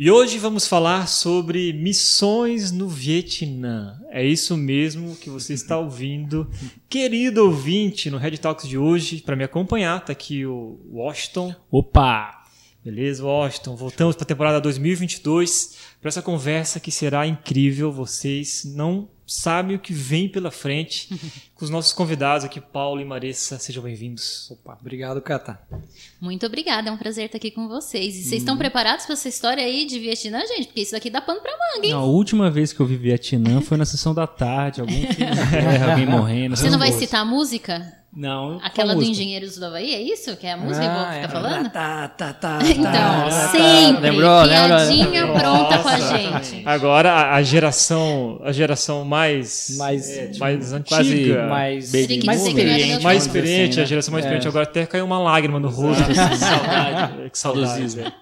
E hoje vamos falar sobre missões no Vietnã. É isso mesmo que você está ouvindo. Querido ouvinte, no Red Talks de hoje, para me acompanhar, tá aqui o Washington. Opa! Beleza, Washington? Voltamos para a temporada 2022 para essa conversa que será incrível. Vocês não sabem o que vem pela frente com os nossos convidados aqui, Paulo e Marissa. Sejam bem-vindos. Opa, obrigado, Cata. Muito obrigada, é um prazer estar aqui com vocês. E vocês estão preparados para essa história aí de Vietnã, gente? Porque isso daqui dá pano pra manga, hein? Não, a última vez que eu vi Vietnã foi na sessão da tarde, algum filme alguém morrendo. Você não vai essas citar a música? Não. Aquela do? Engenheiros do Havaí, é isso? Que é a música que Ah, vou é. falando? Tá, tá, tá, Então, tá, sempre, Lembrou, lembrou? piadinha pronta com a Nossa. gente. Agora a, a geração, a geração mais Mais- é, mais quase antiga, mais, Baby mais boomer. experiente. mais dizer experiente, assim, a né? geração mais É. experiente. Agora até caiu uma lágrima no rosto. assim, Saudade. que saudade. Saudosismo. velho.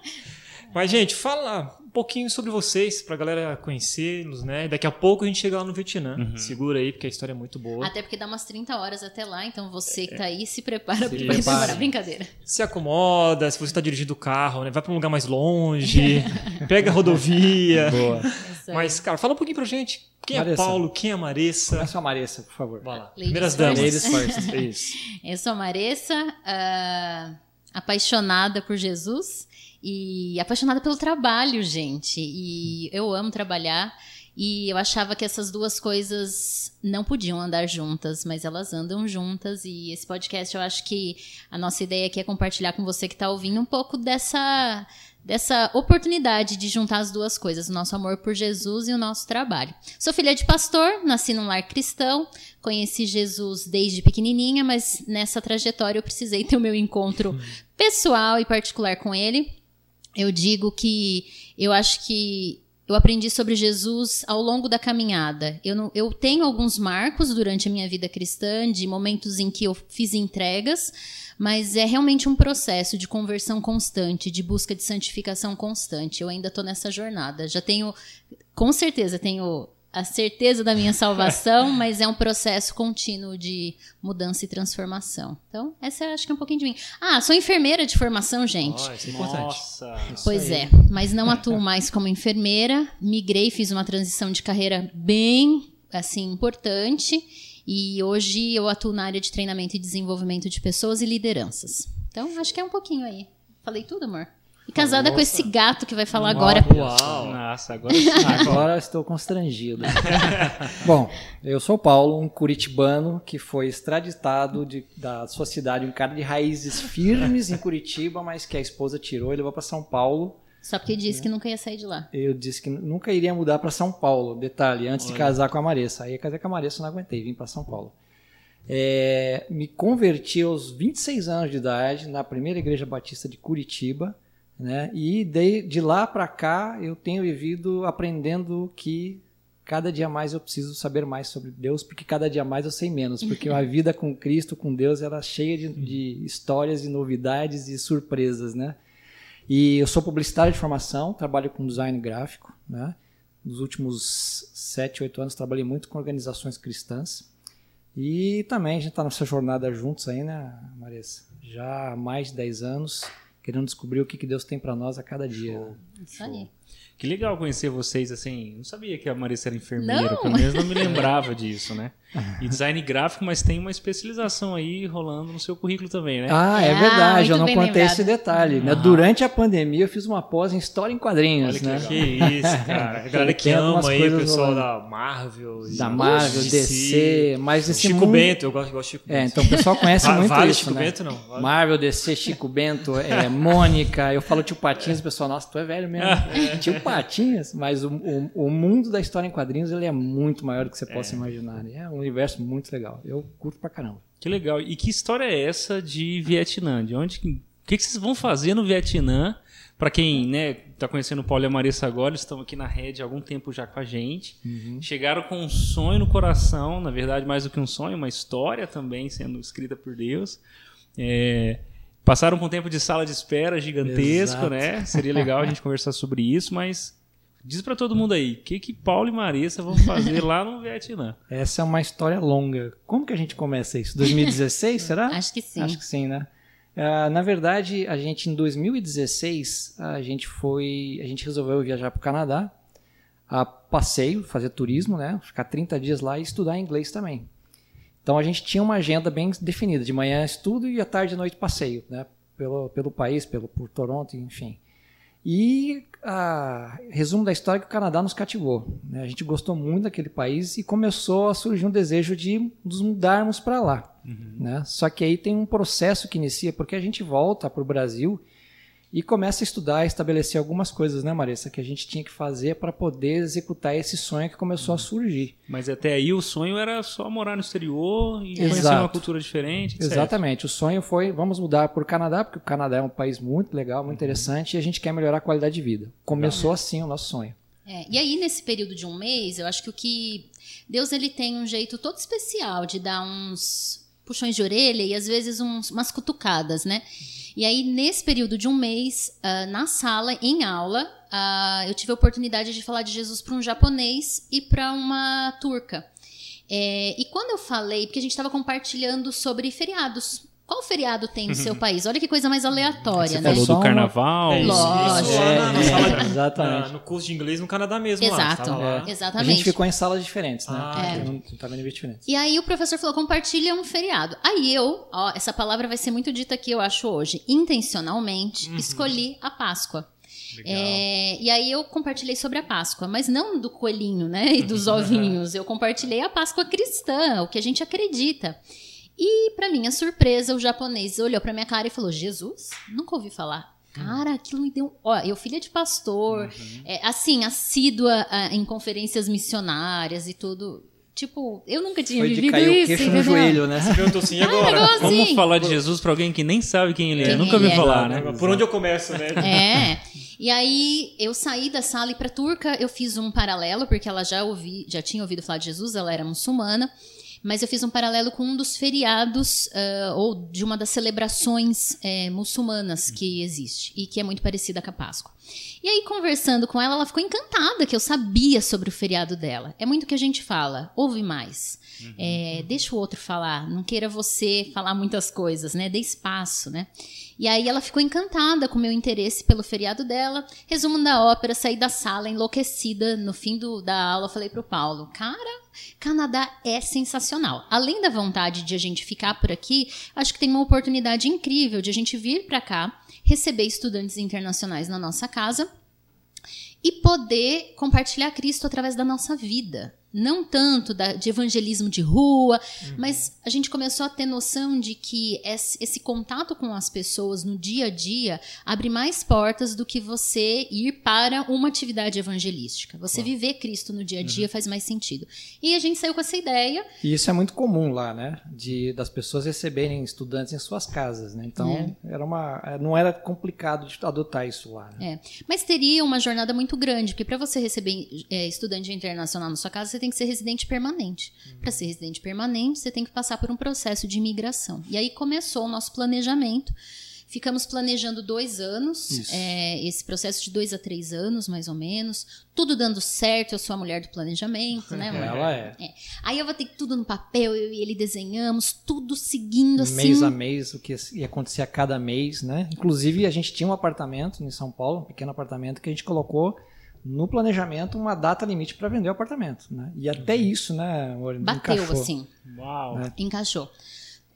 Mas, gente, fala pouquinho sobre vocês, pra galera conhecê-los, né? Daqui a pouco a gente chega lá no Vietnã. Segura aí, porque a história é muito boa. Até porque dá umas 30 horas até lá, então você que tá aí se prepara, porque vai prepara. demorar. Brincadeira. Se acomoda, se você tá dirigindo o carro, né? Vai pra um lugar mais longe, pega a rodovia. Boa. Mas, cara, fala um pouquinho pra gente. Quem é Marissa. Paulo? Quem é a Marissa? Começa a Marissa, por favor. Vai lá. Ladies Primeiras first. damas. Ladies first. Isso. Eu sou a Marissa, ah, apaixonada por Jesus e apaixonada pelo trabalho, gente. E eu amo trabalhar. E eu achava que essas duas coisas não podiam andar juntas, mas elas andam juntas. E esse podcast, eu acho que a nossa ideia aqui é compartilhar com você que está ouvindo um pouco dessa, dessa oportunidade de juntar as duas coisas, o nosso amor por Jesus e o nosso trabalho. Sou filha de pastor, nasci num lar cristão, conheci Jesus desde pequenininha, mas nessa trajetória eu precisei ter o meu encontro pessoal e particular com ele. Eu digo que eu acho que eu aprendi sobre Jesus ao longo da caminhada. Eu, não, eu tenho alguns marcos durante a minha vida cristã, de momentos em que eu fiz entregas, mas é realmente um processo de conversão constante, de busca de santificação constante. Eu ainda estou nessa jornada. Já tenho, com certeza, tenho a certeza da minha salvação, mas é um processo contínuo de mudança e transformação. Então, essa eu acho que é um pouquinho de mim. Ah, sou enfermeira de formação, gente. Ó, isso é importante. Nossa. Pois é, mas não atuo mais como enfermeira. Migrei, fiz uma transição de carreira bem, assim, importante. E hoje eu atuo na área de treinamento e desenvolvimento de pessoas e lideranças. Então, acho que é um pouquinho aí. Falei tudo, amor? E casada com esse gato que vai falar agora. Uau. Nossa, agora sim. Agora estou constrangido. Bom, eu sou o Paulo, um curitibano que foi extraditado de- da sua cidade, um cara de raízes firmes em Curitiba, mas que a esposa tirou e levou para São Paulo. Só porque disse que nunca ia sair de lá. Eu disse que nunca iria mudar para São Paulo. Detalhe, antes de casar com a Marissa. Aí casei com a Marissa, não aguentei, vim para São Paulo. É, me converti aos 26 anos de idade na primeira igreja batista de Curitiba, né? E de, de lá para cá eu tenho vivido aprendendo que cada dia mais eu preciso saber mais sobre Deus, porque cada dia mais eu sei menos, porque a vida com Cristo, com Deus, ela é cheia de, de histórias e novidades e surpresas, né? E eu sou publicitário de formação, trabalho com design gráfico, né? Nos últimos sete, oito anos trabalhei muito com organizações cristãs. E também a gente está nessa jornada juntos aí, né, Marissa? Já há mais de 10 anos, querendo descobrir o que, que Deus tem para nós a cada dia. né? Isso aí. Que legal conhecer vocês, assim. Não sabia que a Marissa era enfermeira, Não. pelo menos não me lembrava disso, né? E design gráfico, mas tem uma especialização aí rolando no seu currículo também, né? Ah, é Ah, verdade, eu muito não contei lembrado. esse detalhe. Né? Durante a pandemia eu fiz uma pós em História em Quadrinhos, Olha que, né? que isso, cara. A galera que ama aí, o pessoal rolando. da Marvel. e Da Marvel, DC, mas esse Chico mundo... Bento, eu gosto, eu gosto de Chico É, Bento. então o pessoal conhece muito vale isso, Chico né? Bento, não? Vale. Marvel, DC, Chico Bento, é, Mônica, eu falo tio Patinhas, o pessoal, nossa, tu é velho mesmo. tio Patinhas, mas o, o, o mundo da história em quadrinhos ele é muito maior do que você possa imaginar. né? É um universo muito legal. Eu curto pra caramba. Que legal. E que história é essa de Vietnã? De onde. que- O que, que vocês vão fazer no Vietnã Para quem né, tá conhecendo o Paulo e a Marissa agora, eles estão aqui na rede há algum tempo já com a gente. Uhum. Chegaram com um sonho no coração, na verdade, mais do que um sonho, uma história também sendo escrita por Deus. É, passaram por um tempo de sala de espera gigantesco, Exato. né? Seria legal a gente conversar sobre isso, mas diz para todo mundo aí, o que, que Paulo e Marissa vão fazer lá no Vietnã? Essa é uma história longa. Como que a gente começa isso? 2016, será? Acho que sim. Acho que sim, né? Ah, na verdade, a gente em 2016 a gente foi, a gente resolveu viajar para o Canadá, a passeio, fazer turismo, né? Ficar 30 dias lá e estudar inglês também. Então a gente tinha uma agenda bem definida, de manhã estudo e à tarde e noite passeio, né? Pelo, pelo país, pelo por Toronto, enfim. E a resumo da história é que o Canadá nos cativou. né? A gente gostou muito daquele país e começou a surgir um desejo de nos mudarmos para lá. Né? Só que aí tem um processo que inicia, porque a gente volta para o Brasil e começa a estudar, estabelecer algumas coisas, né, Marissa, que a gente tinha que fazer para poder executar esse sonho que começou a surgir. Mas até aí o sonho era só morar no exterior e Exato. conhecer uma cultura diferente, etc. Exatamente. O sonho foi, vamos mudar para o Canadá, porque o Canadá é um país muito legal, muito interessante, e a gente quer melhorar a qualidade de vida. Começou assim o nosso sonho. É, e aí, nesse período de um mês, eu acho que o que. Deus ele tem um jeito todo especial de dar uns puxões de orelha e às vezes uns, umas cutucadas, né? E aí, nesse período de um mês, ah, na sala, em aula, ah, eu tive a oportunidade de falar de Jesus para um japonês e para uma turca. É, e quando eu falei, porque a gente estava compartilhando sobre feriados. Qual feriado tem no seu país? Olha que coisa mais aleatória, Você né? falou do carnaval. É isso, Lógico. isso lá na, na É, sala, é, exatamente. na- no curso de inglês no Canadá mesmo. Lá, Exato, tava lá. A exatamente. gente ficou em salas diferentes, né? Ah, Porque Não estava em níveis diferentes. E aí o professor falou, compartilha um feriado. Aí eu, ó, essa palavra vai ser muito dita aqui, eu acho, hoje, intencionalmente, escolhi a Páscoa. É, e aí eu compartilhei sobre a Páscoa, mas não do coelhinho, né, e dos ovinhos. Eu compartilhei a Páscoa cristã, o que a gente acredita. E para minha surpresa, o japonês olhou para minha cara e falou: "Jesus, nunca ouvi falar". Cara, aquilo me deu. Ó, eu filha de pastor, é, assim, assídua ah, em conferências missionárias e tudo. Tipo, eu nunca tinha Foi de vivido cair o isso. queixo no joelho, né? Você perguntou assim, e agora? Negócio Vamos assim. falar de Jesus para alguém que nem sabe quem ele é. Quem Nunca ouviu é. falar, né? Por onde eu começo, né? É. E aí eu saí da sala e para turca eu fiz um paralelo porque ela já ouvi, já tinha ouvido falar de Jesus, ela era muçulmana. Mas eu fiz um paralelo com um dos feriados ah, ou de uma das celebrações eh, muçulmanas que existe e que é muito parecida com a Páscoa. E aí, conversando com ela, ela ficou encantada que eu sabia sobre o feriado dela. É muito o que a gente fala, ouve mais. É, deixa o outro falar, não queira você falar muitas coisas, né? Dê espaço, né? E aí ela ficou encantada com o meu interesse pelo feriado dela. Resumo da ópera, saí da sala enlouquecida. No fim do, da aula, falei pro Paulo, cara, Canadá é sensacional. Além da vontade de a gente ficar por aqui, acho que tem uma oportunidade incrível de a gente vir para cá, receber estudantes internacionais na nossa casa e poder compartilhar Cristo através da nossa vida. Não tanto da- de evangelismo de rua, mas a gente começou a ter noção de que esse, esse contato com as pessoas no dia a dia abre mais portas do que você ir para uma atividade evangelística. Você viver Cristo no dia a dia faz mais sentido. E a gente saiu com essa ideia. E isso é muito comum lá, né? De das pessoas receberem estudantes em suas casas, né? Então É. era uma, não era complicado de adotar isso lá. Né? É, mas teria uma jornada muito grande, porque para você receber é, estudante internacional na sua casa, você tem que ser residente permanente. Para ser residente permanente, você tem que passar por um processo de imigração. E aí começou o nosso planejamento. Ficamos planejando dois anos, é, esse processo de dois a três anos, mais ou menos. Tudo dando certo, eu sou a mulher do planejamento, né, amor? Ela é. Aí eu vou ter tudo no papel, eu e ele desenhamos, tudo seguindo assim. Mês a mês, o que ia acontecer a cada mês, né? Inclusive, a gente tinha um apartamento em São Paulo, um pequeno apartamento, que a gente colocou no planejamento uma data limite para vender o apartamento, né? E até isso, né, amor, Bateu, encaixou. assim. Uau. É. Encaixou.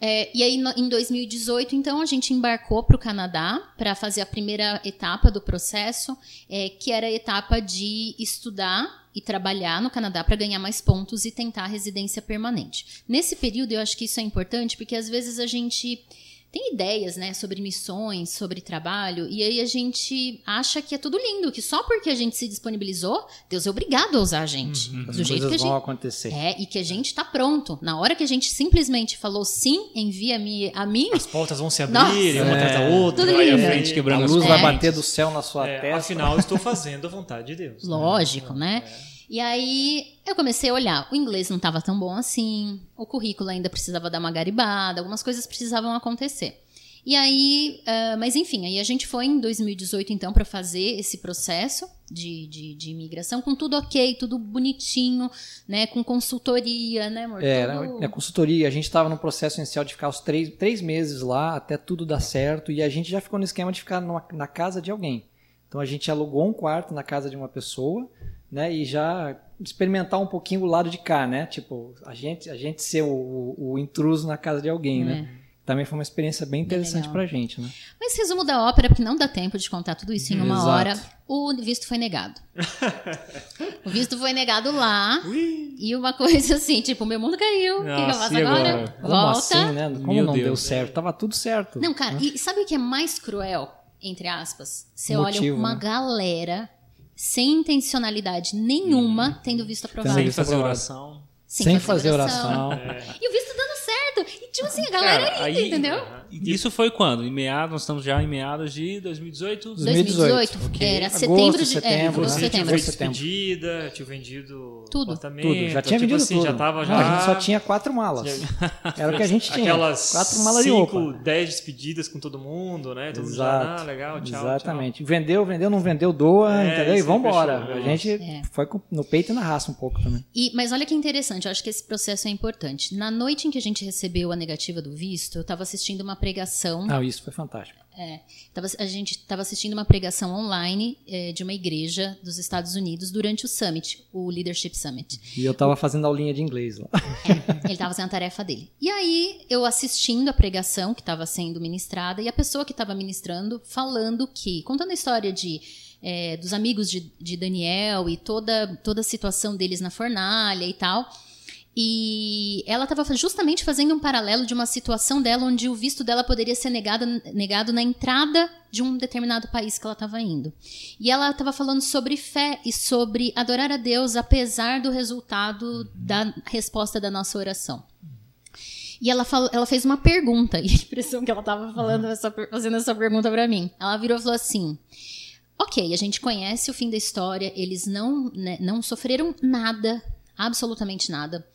É, e aí, no- em 2018, então, a gente embarcou para o Canadá para fazer a primeira etapa do processo, é, que era a etapa de estudar e trabalhar no Canadá para ganhar mais pontos e tentar a residência permanente. Nesse período, eu acho que isso é importante, porque às vezes a gente tem ideias, né, sobre missões, sobre trabalho, e aí a gente acha que é tudo lindo, que só porque a gente se disponibilizou, Deus é obrigado a usar a gente. As Do jeito que a coisas vão gente. acontecer. É, e que a gente tá pronto. Na hora que a gente simplesmente falou sim, envia-me a mim, As portas vão se Nossa. abrir, uma É. atrás da outra. Tudo vai lindo. à frente A quebrando as luz É. vai bater do céu na sua É, testa. afinal, estou fazendo a vontade de Deus. né? Lógico, né? E aí eu comecei a olhar. O inglês não estava tão bom assim, o currículo ainda precisava dar uma garibada, algumas coisas precisavam acontecer. E aí, ah, mas enfim, aí a gente foi em 2018 então para fazer esse processo de, de, de imigração com tudo ok, tudo bonitinho, né? Com consultoria, né, amor? É, Tudo- na consultoria, a gente estava no processo inicial de ficar os três, três meses lá, até tudo dar certo, e a gente já ficou no esquema de ficar numa- na casa de alguém. Então a gente alugou um quarto na casa de uma pessoa, né, e já experimentar um pouquinho o lado de cá, né, tipo, a gente, a gente ser o, o- o intruso na casa de alguém, né. Também foi uma experiência bem interessante legal. pra gente, né. Mas resumo da ópera, porque não dá tempo de contar tudo isso em uma Exato. hora. O visto foi negado. o visto foi negado lá. E uma coisa assim, tipo, meu mundo caiu. O que, que eu faço agora? agora? Como Volta. assim, né? Como Meu não deu Deus. certo? Tava tudo certo. Não, cara, e sabe o que é mais cruel, entre aspas? Você olha uma né? galera sem intencionalidade nenhuma tendo visto aprovado. Sem Sem fazer oração. Sem fazer oração. E o visto dando certo. E tipo assim, a galera Cara, ainda, aí- entendeu? Isso foi quando? Em meados, nós estamos já em meados de 2018? 2018, era ok. setembro Agosto, de setembro, é, né? Setembro. foi Agosto, setembro. despedida, tinha vendido Tudo. Tudo, já tinha tipo vendido assim, tudo. já tava Não, já... a gente só tinha quatro malas. Era o que a gente tinha. Aquelas quatro malas de cinco, roupa. dez despedidas com todo mundo, né? Todo mundo já, Exato. ah, legal, tchau, Exatamente. Vendeu, vendeu, não vendeu, doa, É, entendeu? E vambora. fechou, A né? gente É. foi no peito e na raça um pouco também. E, mas olha que interessante, eu acho que esse processo é importante. Na noite em que a gente recebeu a negativa do visto, eu estava assistindo uma pregação. Ah, isso foi fantástico. Tava- a gente estava assistindo uma pregação online eh, de uma igreja dos Estados Unidos durante o Summit, o Leadership Summit. E eu tava fazendo aulinha de inglês lá. Ele estava fazendo a tarefa dele. E aí, eu assistindo a pregação que estava sendo ministrada, e a pessoa que estava ministrando falando que, contando a história de. eh, dos amigos de, de Daniel e toda, toda a situação deles na fornalha e tal. E ela estava justamente fazendo um paralelo de uma situação dela onde o visto dela poderia ser negado, negado na entrada de um determinado país que ela estava indo. E ela estava falando sobre fé e sobre adorar a Deus apesar do resultado da resposta da nossa oração. E ela, falou, ela fez uma pergunta, e a impressão que ela estava falando essa, fazendo essa pergunta para mim. Ela virou e falou assim: Ok, a gente conhece o fim da história, eles não, né, não sofreram nada, absolutamente nada,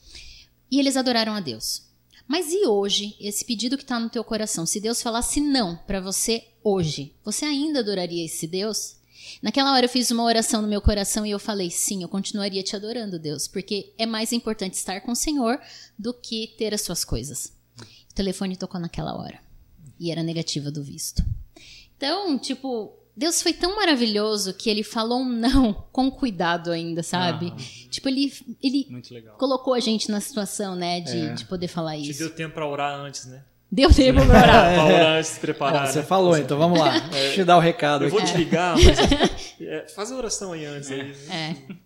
e eles adoraram a Deus. Mas e hoje, esse pedido que está no teu coração, se Deus falasse não para você hoje, você ainda adoraria esse Deus? Naquela hora eu fiz uma oração no meu coração e eu falei, sim, eu continuaria te adorando, Deus, porque é mais importante estar com o Senhor do que ter as suas coisas. O telefone tocou naquela hora e era negativa do visto. Então, tipo, Deus foi tão maravilhoso que ele falou um não com cuidado ainda, sabe? Tipo, ele, ele Muito legal. colocou a gente na situação, né, de, de poder falar Te isso. deu tempo pra orar antes, né? Deu tempo pra orar. pra orar antes de se preparar. Ó, você né? falou, então vamos lá. Deixa eu te dar o recado Eu vou aqui. te ligar, mas é, faz a oração aí antes. Aí, né? É.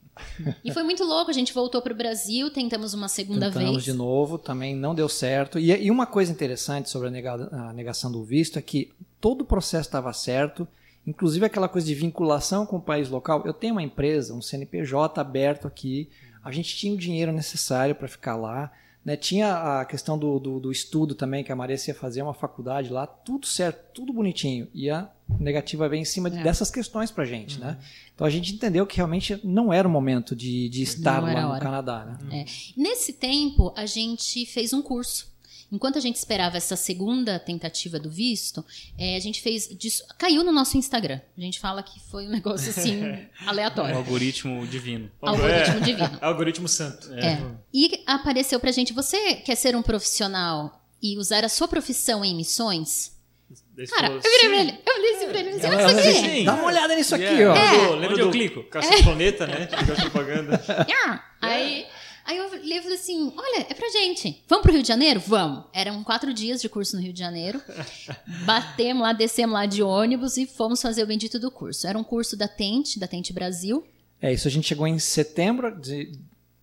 E foi muito louco, a gente voltou pro Brasil, tentamos uma segunda Tentamos vez. de novo, também não deu certo. E, e uma coisa interessante sobre a, nega- a negação do visto é que todo o processo estava certo, inclusive aquela coisa de vinculação com o país local. Eu tenho uma empresa, um CNPJ aberto aqui, a gente tinha o dinheiro necessário para ficar lá. né? Tinha a questão do, do, do estudo também, que a Maria ia fazer uma faculdade lá, tudo certo, tudo bonitinho. E a negativa veio em cima É. dessas questões pra gente, né? Então a gente entendeu que realmente não era o momento de, de estar lá no. Canadá, né? É. Nesse tempo, a gente fez um curso. Enquanto a gente esperava essa segunda tentativa do visto, é, a gente fez. disso- caiu no nosso Instagram. A gente fala que foi um negócio assim, O aleatório. algoritmo divino. Algoritmo É, divino. Algoritmo santo. É. E apareceu pra gente: você quer ser um profissional e usar a sua profissão em missões? Você Cara, falou, eu virei "Sim." pra ele. Eu falei assim pra ele: Sim. Dá uma olhada nisso aqui, Yeah. ó. É. Lembra, lembra Onde eu do clico? Caixa Planeta, né? Que propaganda. Ah, Aí, aí eu falei eu falei assim: olha, é pra gente. Vamos pro Rio de Janeiro? Vamos. Eram quatro dias de curso no Rio de Janeiro. Batemos lá, descemos lá de ônibus e fomos fazer o bendito do curso. Era um curso da Tente, da Tente Brasil, É, isso a gente chegou em setembro de, de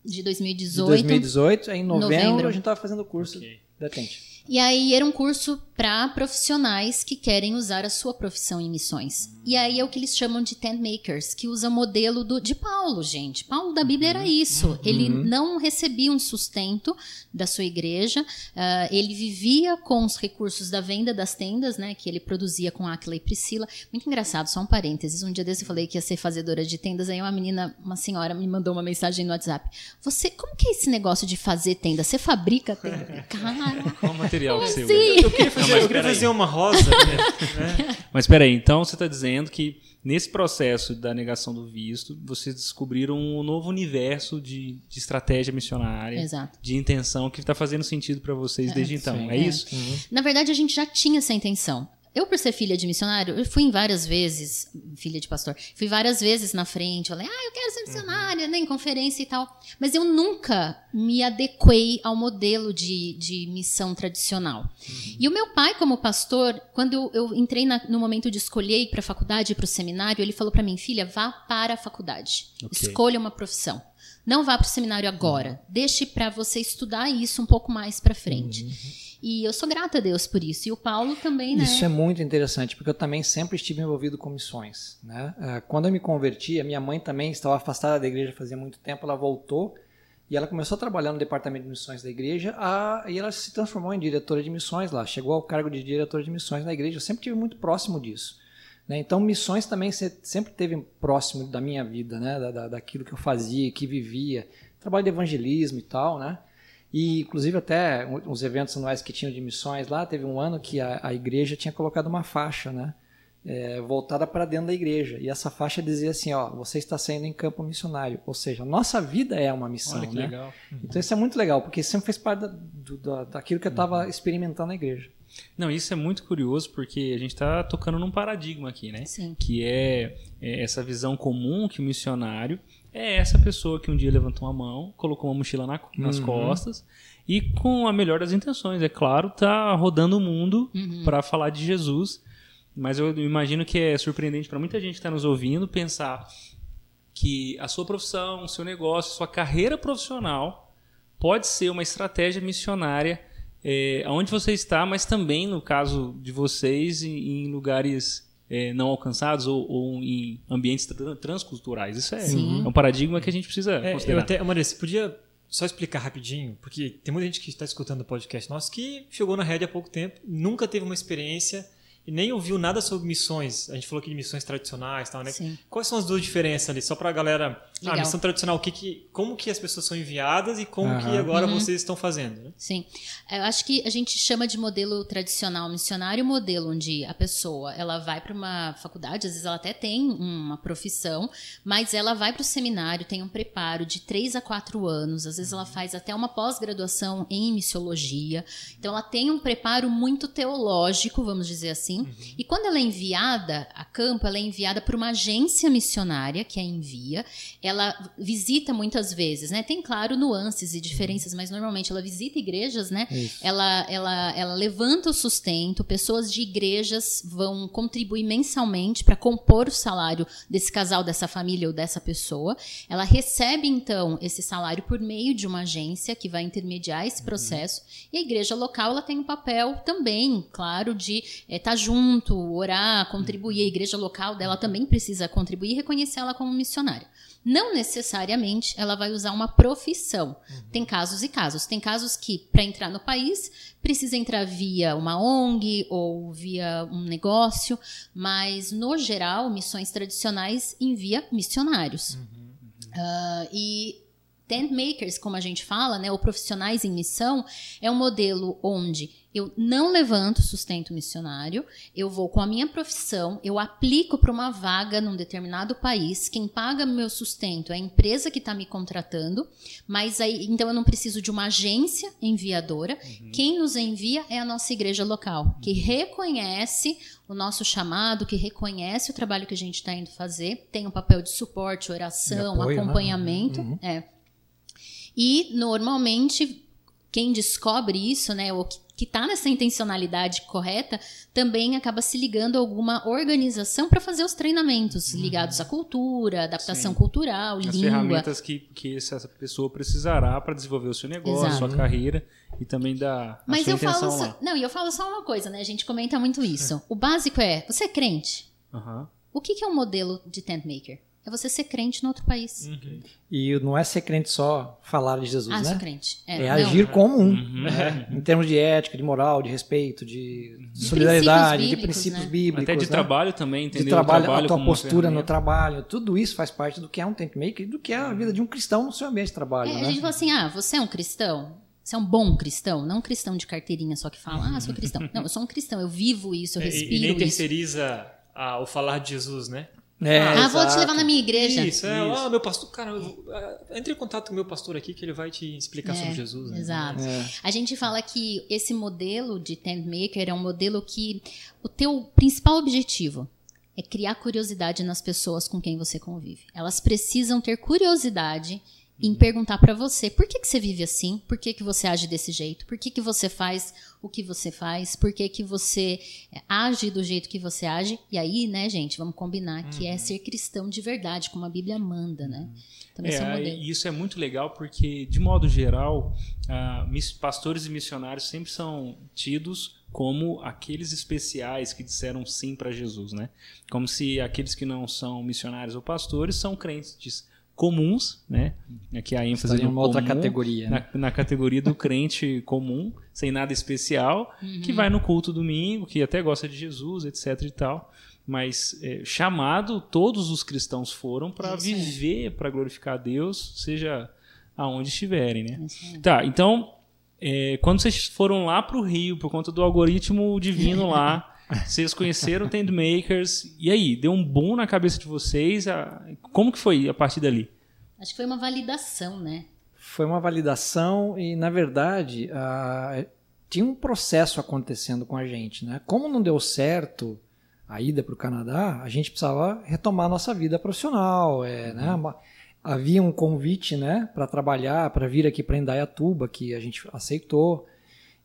de 2018. 2018, aí em novembro, Novembro. a gente estava fazendo o curso Ok. da Tente. E aí era um curso para profissionais que querem usar a sua profissão em missões. E aí é o que eles chamam de tent makers, que usa o modelo do, de Paulo, gente. Paulo da Bíblia era isso. Uhum. Ele não recebia um sustento da sua igreja, uh, ele vivia com os recursos da venda das tendas, né, que ele produzia com Aquila e Priscila. Muito engraçado, só um parênteses. Um dia desse eu falei que ia ser fazedora de tendas, aí uma menina, uma senhora, me mandou uma mensagem no WhatsApp. Você, como que é esse negócio de fazer tenda? Você fabrica tenda? Cara, qual material que você usa? Eu queria fazer, não, eu queria fazer uma rosa. Né? Mas espera aí, então você está dizendo que nesse processo da negação do visto, vocês descobriram um novo universo de, de estratégia missionária, Exato. de intenção que está fazendo sentido para vocês desde é, então. Sim, é, é, isso? Uhum. Na verdade, a gente já tinha essa intenção. Eu, por ser filha de missionário, eu fui várias vezes, filha de pastor, fui várias vezes na frente, falei, ah, eu quero ser missionária, uhum. né, em conferência e tal. Mas eu nunca me adequei ao modelo de, de missão tradicional. Uhum. E o meu pai, como pastor, quando eu, eu entrei na, no momento de escolher ir para a faculdade, para o seminário, ele falou para mim, filha, vá para a faculdade, okay. escolha uma profissão. Não vá para o seminário agora, uhum. deixe para você estudar isso um pouco mais para frente. Uhum. E eu sou grata a Deus por isso. E o Paulo também, né? Isso é muito interessante, porque eu também sempre estive envolvido com missões. Né? Ah, quando eu me converti, a minha mãe também estava afastada da igreja fazia muito tempo, ela voltou e ela começou a trabalhar no departamento de missões da igreja a, e ela se transformou em diretora de missões lá. Chegou ao cargo de diretora de missões na igreja. Eu sempre tive muito próximo disso. Né? Então, missões também sempre teve próximo da minha vida, né? Da, da, daquilo que eu fazia, que vivia. Trabalho de evangelismo e tal, né? E, inclusive, até uns eventos anuais que tinham de missões lá, teve um ano que a, a igreja tinha colocado uma faixa, né? É, voltada para dentro da igreja. E essa faixa dizia assim: ó, você está saindo em campo missionário. Ou seja, a nossa vida é uma missão. Olha que né? legal. Uhum. Então isso é muito legal, porque sempre fez parte da, do, da, daquilo que eu estava uhum. experimentando na igreja. Não, isso é muito curioso porque a gente está tocando num paradigma aqui, né? Sim. Que é, é essa visão comum que o missionário é essa pessoa que um dia levantou a mão, colocou uma mochila na, nas uhum. costas e com a melhor das intenções, é claro, tá rodando o mundo uhum. para falar de Jesus. Mas eu imagino que é surpreendente para muita gente que está nos ouvindo pensar que a sua profissão, o seu negócio, sua carreira profissional pode ser uma estratégia missionária é, onde você está, mas também, no caso de vocês, em, em lugares é, não alcançados ou, ou, em ambientes transculturais. Isso é, é, um paradigma que a gente precisa é, considerar. Eu até, Maria, você podia só explicar rapidinho, porque tem muita gente que está escutando o podcast nosso que chegou na rede há pouco tempo, nunca teve uma experiência e nem ouviu nada sobre missões. A gente falou aqui de missões tradicionais, tal, né? Sim. Quais são as duas diferenças ali? Só para a galera. Ah, Legal. Ah, missão tradicional, o que, que como que as pessoas são enviadas e como uhum. que agora uhum. vocês estão fazendo? Né? Sim, eu acho que a gente chama de modelo tradicional missionário, modelo onde a pessoa ela vai para uma faculdade, às vezes ela até tem uma profissão, mas ela vai para o seminário, tem um preparo de três a quatro anos, às vezes ela faz até uma pós-graduação em missiologia, então ela tem um preparo muito teológico, vamos dizer assim Uhum. E quando ela é enviada a campo, ela é enviada por uma agência missionária que a envia. Ela visita muitas vezes, né? Tem, claro, nuances e diferenças, mas normalmente ela visita igrejas, né? Ela, ela, ela levanta o sustento, pessoas de igrejas vão contribuir mensalmente para compor o salário desse casal, dessa família ou dessa pessoa. Ela recebe, então, esse salário por meio de uma agência que vai intermediar esse uhum. processo. Uhum. E a igreja local ela tem um papel também, claro, de estar é, tá junto, orar, contribuir. A igreja local dela também precisa contribuir e reconhecer ela como missionária. Não necessariamente ela vai usar uma profissão. Uhum. Tem casos e casos. Tem casos que, para entrar no país, precisa entrar via uma ONG ou via um negócio, mas, no geral, missões tradicionais envia missionários. Uhum, uhum. Uh, e tent makers, como a gente fala, né, ou profissionais em missão, é um modelo onde eu não levanto sustento missionário, eu vou com a minha profissão, eu aplico para uma vaga num determinado país, quem paga meu sustento é a empresa que está me contratando, mas aí então eu não preciso de uma agência enviadora, uhum. quem nos envia é a nossa igreja local, que reconhece o nosso chamado, que reconhece o trabalho que a gente está indo fazer, tem um papel de suporte, oração, apoio, né? acompanhamento, né? é. E normalmente quem descobre isso, né, ou que que está nessa intencionalidade correta também acaba se ligando a alguma organização para fazer os treinamentos uhum. ligados à cultura, adaptação Sim. cultural, As língua. ferramentas que, que essa pessoa precisará para desenvolver o seu negócio, a sua carreira e também da Mas sua eu falo, lá. não, e eu falo só uma coisa, né? A gente comenta muito isso. O básico é, você é crente? Uhum. O que, que é um modelo de tent maker? É você ser crente no outro país. Uhum. E não é ser crente só falar de Jesus, ah, né? sou crente. É, é agir como um, Uhum. né? em termos de ética, de moral, de respeito, de solidariedade, princípios de princípios né? bíblicos. Até de né? trabalho também, entender de trabalho, trabalho a tua postura no trabalho, tudo isso faz parte do que é um tent maker e do que é a vida de um cristão no seu ambiente de trabalho. É, né? A gente fala assim, ah, você é um cristão? Você é um bom cristão? Não um cristão de carteirinha só que fala, ah, sou cristão. Não, eu sou um cristão, eu vivo isso, eu É, e- respiro e nem isso. terceiriza ah, o falar de Jesus, né? É, Ah, vou te exato. levar na minha igreja. Isso, é, Isso. ah, meu pastor, cara, eu- ah, entre em contato com o meu pastor aqui que ele vai te explicar É, sobre Jesus. Né? Exato. É. A gente fala que esse modelo de tent maker é um modelo que o teu principal objetivo é criar curiosidade nas pessoas com quem você convive. Elas precisam ter curiosidade em perguntar pra você por que, que você vive assim, por que, que você age desse jeito, por que, que você faz o que você faz, por que, que você é, age do jeito que você age. E aí, né, gente, vamos combinar que é ser cristão de verdade, como a Bíblia manda, né? Então, esse é É, isso é muito legal porque, de modo geral, mis- pastores e missionários sempre são tidos como aqueles especiais que disseram sim para Jesus, né? Como se aqueles que não são missionários ou pastores são crentes comuns, né? Aqui a ênfase Estaria no outra categoria. né? na, na categoria do crente comum, sem nada especial, que vai no culto domingo, que até gosta de Jesus, etc e tal. Mas é, chamado, todos os cristãos foram para viver, para glorificar a Deus, seja aonde estiverem, né? Isso. Tá, então, é, quando vocês foram lá pro Rio, por conta do algoritmo divino lá, vocês conheceram Tend Makers, e aí, deu um boom na cabeça de vocês? a- como que foi a partir dali? Acho que foi uma validação, né? Foi uma validação e, na verdade, tinha um processo acontecendo com a gente. Né? Como não deu certo a ida para o Canadá, a gente precisava retomar a nossa vida profissional. É, né? Uma- Havia um convite né, para trabalhar, para vir aqui para Indaiatuba, que a gente aceitou.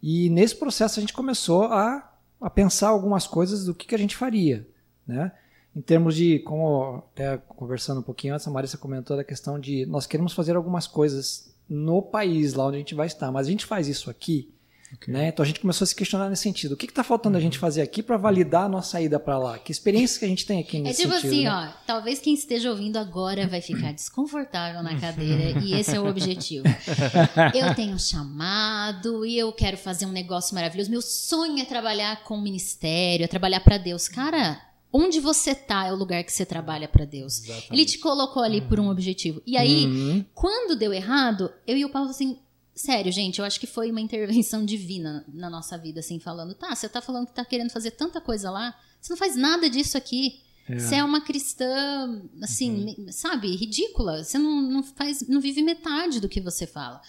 E nesse processo a gente começou a, a pensar algumas coisas do que, que a gente faria. Né? Em termos de, como até conversando um pouquinho antes, a Marissa comentou da questão de nós queremos fazer algumas coisas no país, lá onde a gente vai estar, mas a gente faz isso aqui. Né? Então a gente começou a se questionar nesse sentido. O que está faltando a gente fazer aqui para validar a nossa ida para lá? Que experiência que a gente tem aqui É nesse tipo sentido? assim, né? ó, talvez quem esteja ouvindo agora vai ficar desconfortável na cadeira e esse é o objetivo. Eu tenho um chamado e eu quero fazer um negócio maravilhoso. Meu sonho é trabalhar com o ministério, é trabalhar para Deus. Cara, onde você tá é o lugar que você trabalha para Deus. Ele te colocou ali por um objetivo. E aí, Uhum. quando deu errado, eu e o Paulo assim, sério, gente, eu acho que foi uma intervenção divina na nossa vida, assim, falando, tá, você tá falando que tá querendo fazer tanta coisa lá, você não faz nada disso aqui. Você é uma cristã, assim, me- sabe, ridícula. Você não, não faz, não vive metade do que você fala.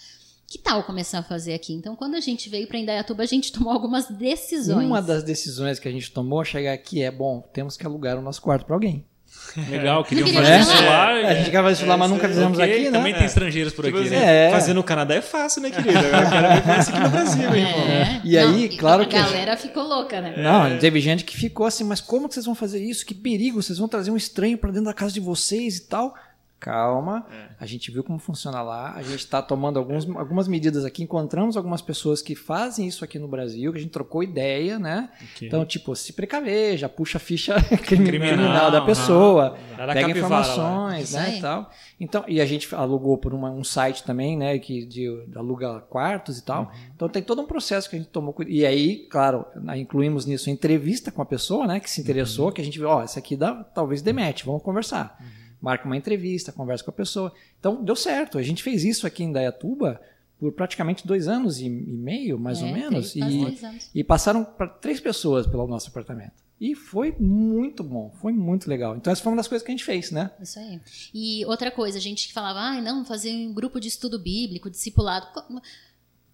Que tal começar a fazer aqui? Então, quando a gente veio para Indaiatuba, a gente tomou algumas decisões. Uma das decisões que a gente tomou ao chegar aqui é, bom, temos que alugar o nosso quarto para alguém. Legal, queriam queria fazer isso lá. É, a gente quer fazer isso lá, mas nunca fizemos Ok, aqui, né? Também tem estrangeiros por Tipo aqui, assim, né? É. Fazer no Canadá é fácil, né, querido? Agora eu quero ver como é isso aqui no Brasil, irmão. É. E aí, claro a que a galera ficou louca, né? Não, teve gente que ficou assim, mas como que vocês vão fazer isso? Que perigo, vocês vão trazer um estranho para dentro da casa de vocês e tal. Calma, a gente viu como funciona lá, a gente está tomando alguns, algumas medidas aqui, encontramos algumas pessoas que fazem isso aqui no Brasil, que a gente trocou ideia, né? Ok. Então, tipo, se precaver, já puxa a ficha crimi- Criminal, criminal da pessoa, pega lá. informações, né, e tal. Então, e a gente alugou por uma- um site também, né, que de, aluga quartos e tal. Então tem todo um processo que a gente tomou. E aí, claro, incluímos nisso a entrevista com a pessoa, né, que se interessou, que a gente viu, ó, essa aqui dá, talvez demete, vamos conversar. Marca uma entrevista, conversa com a pessoa. Então deu certo. A gente fez isso aqui em Dayatuba por praticamente dois anos e, e meio, mais É, ou menos. três, E, e passaram para três pessoas pelo nosso apartamento. E foi muito bom, foi muito legal. Então essa foi uma das coisas que a gente fez, né? Isso aí. E outra coisa, a gente que falava, ah, não, fazer um grupo de estudo bíblico, discipulado.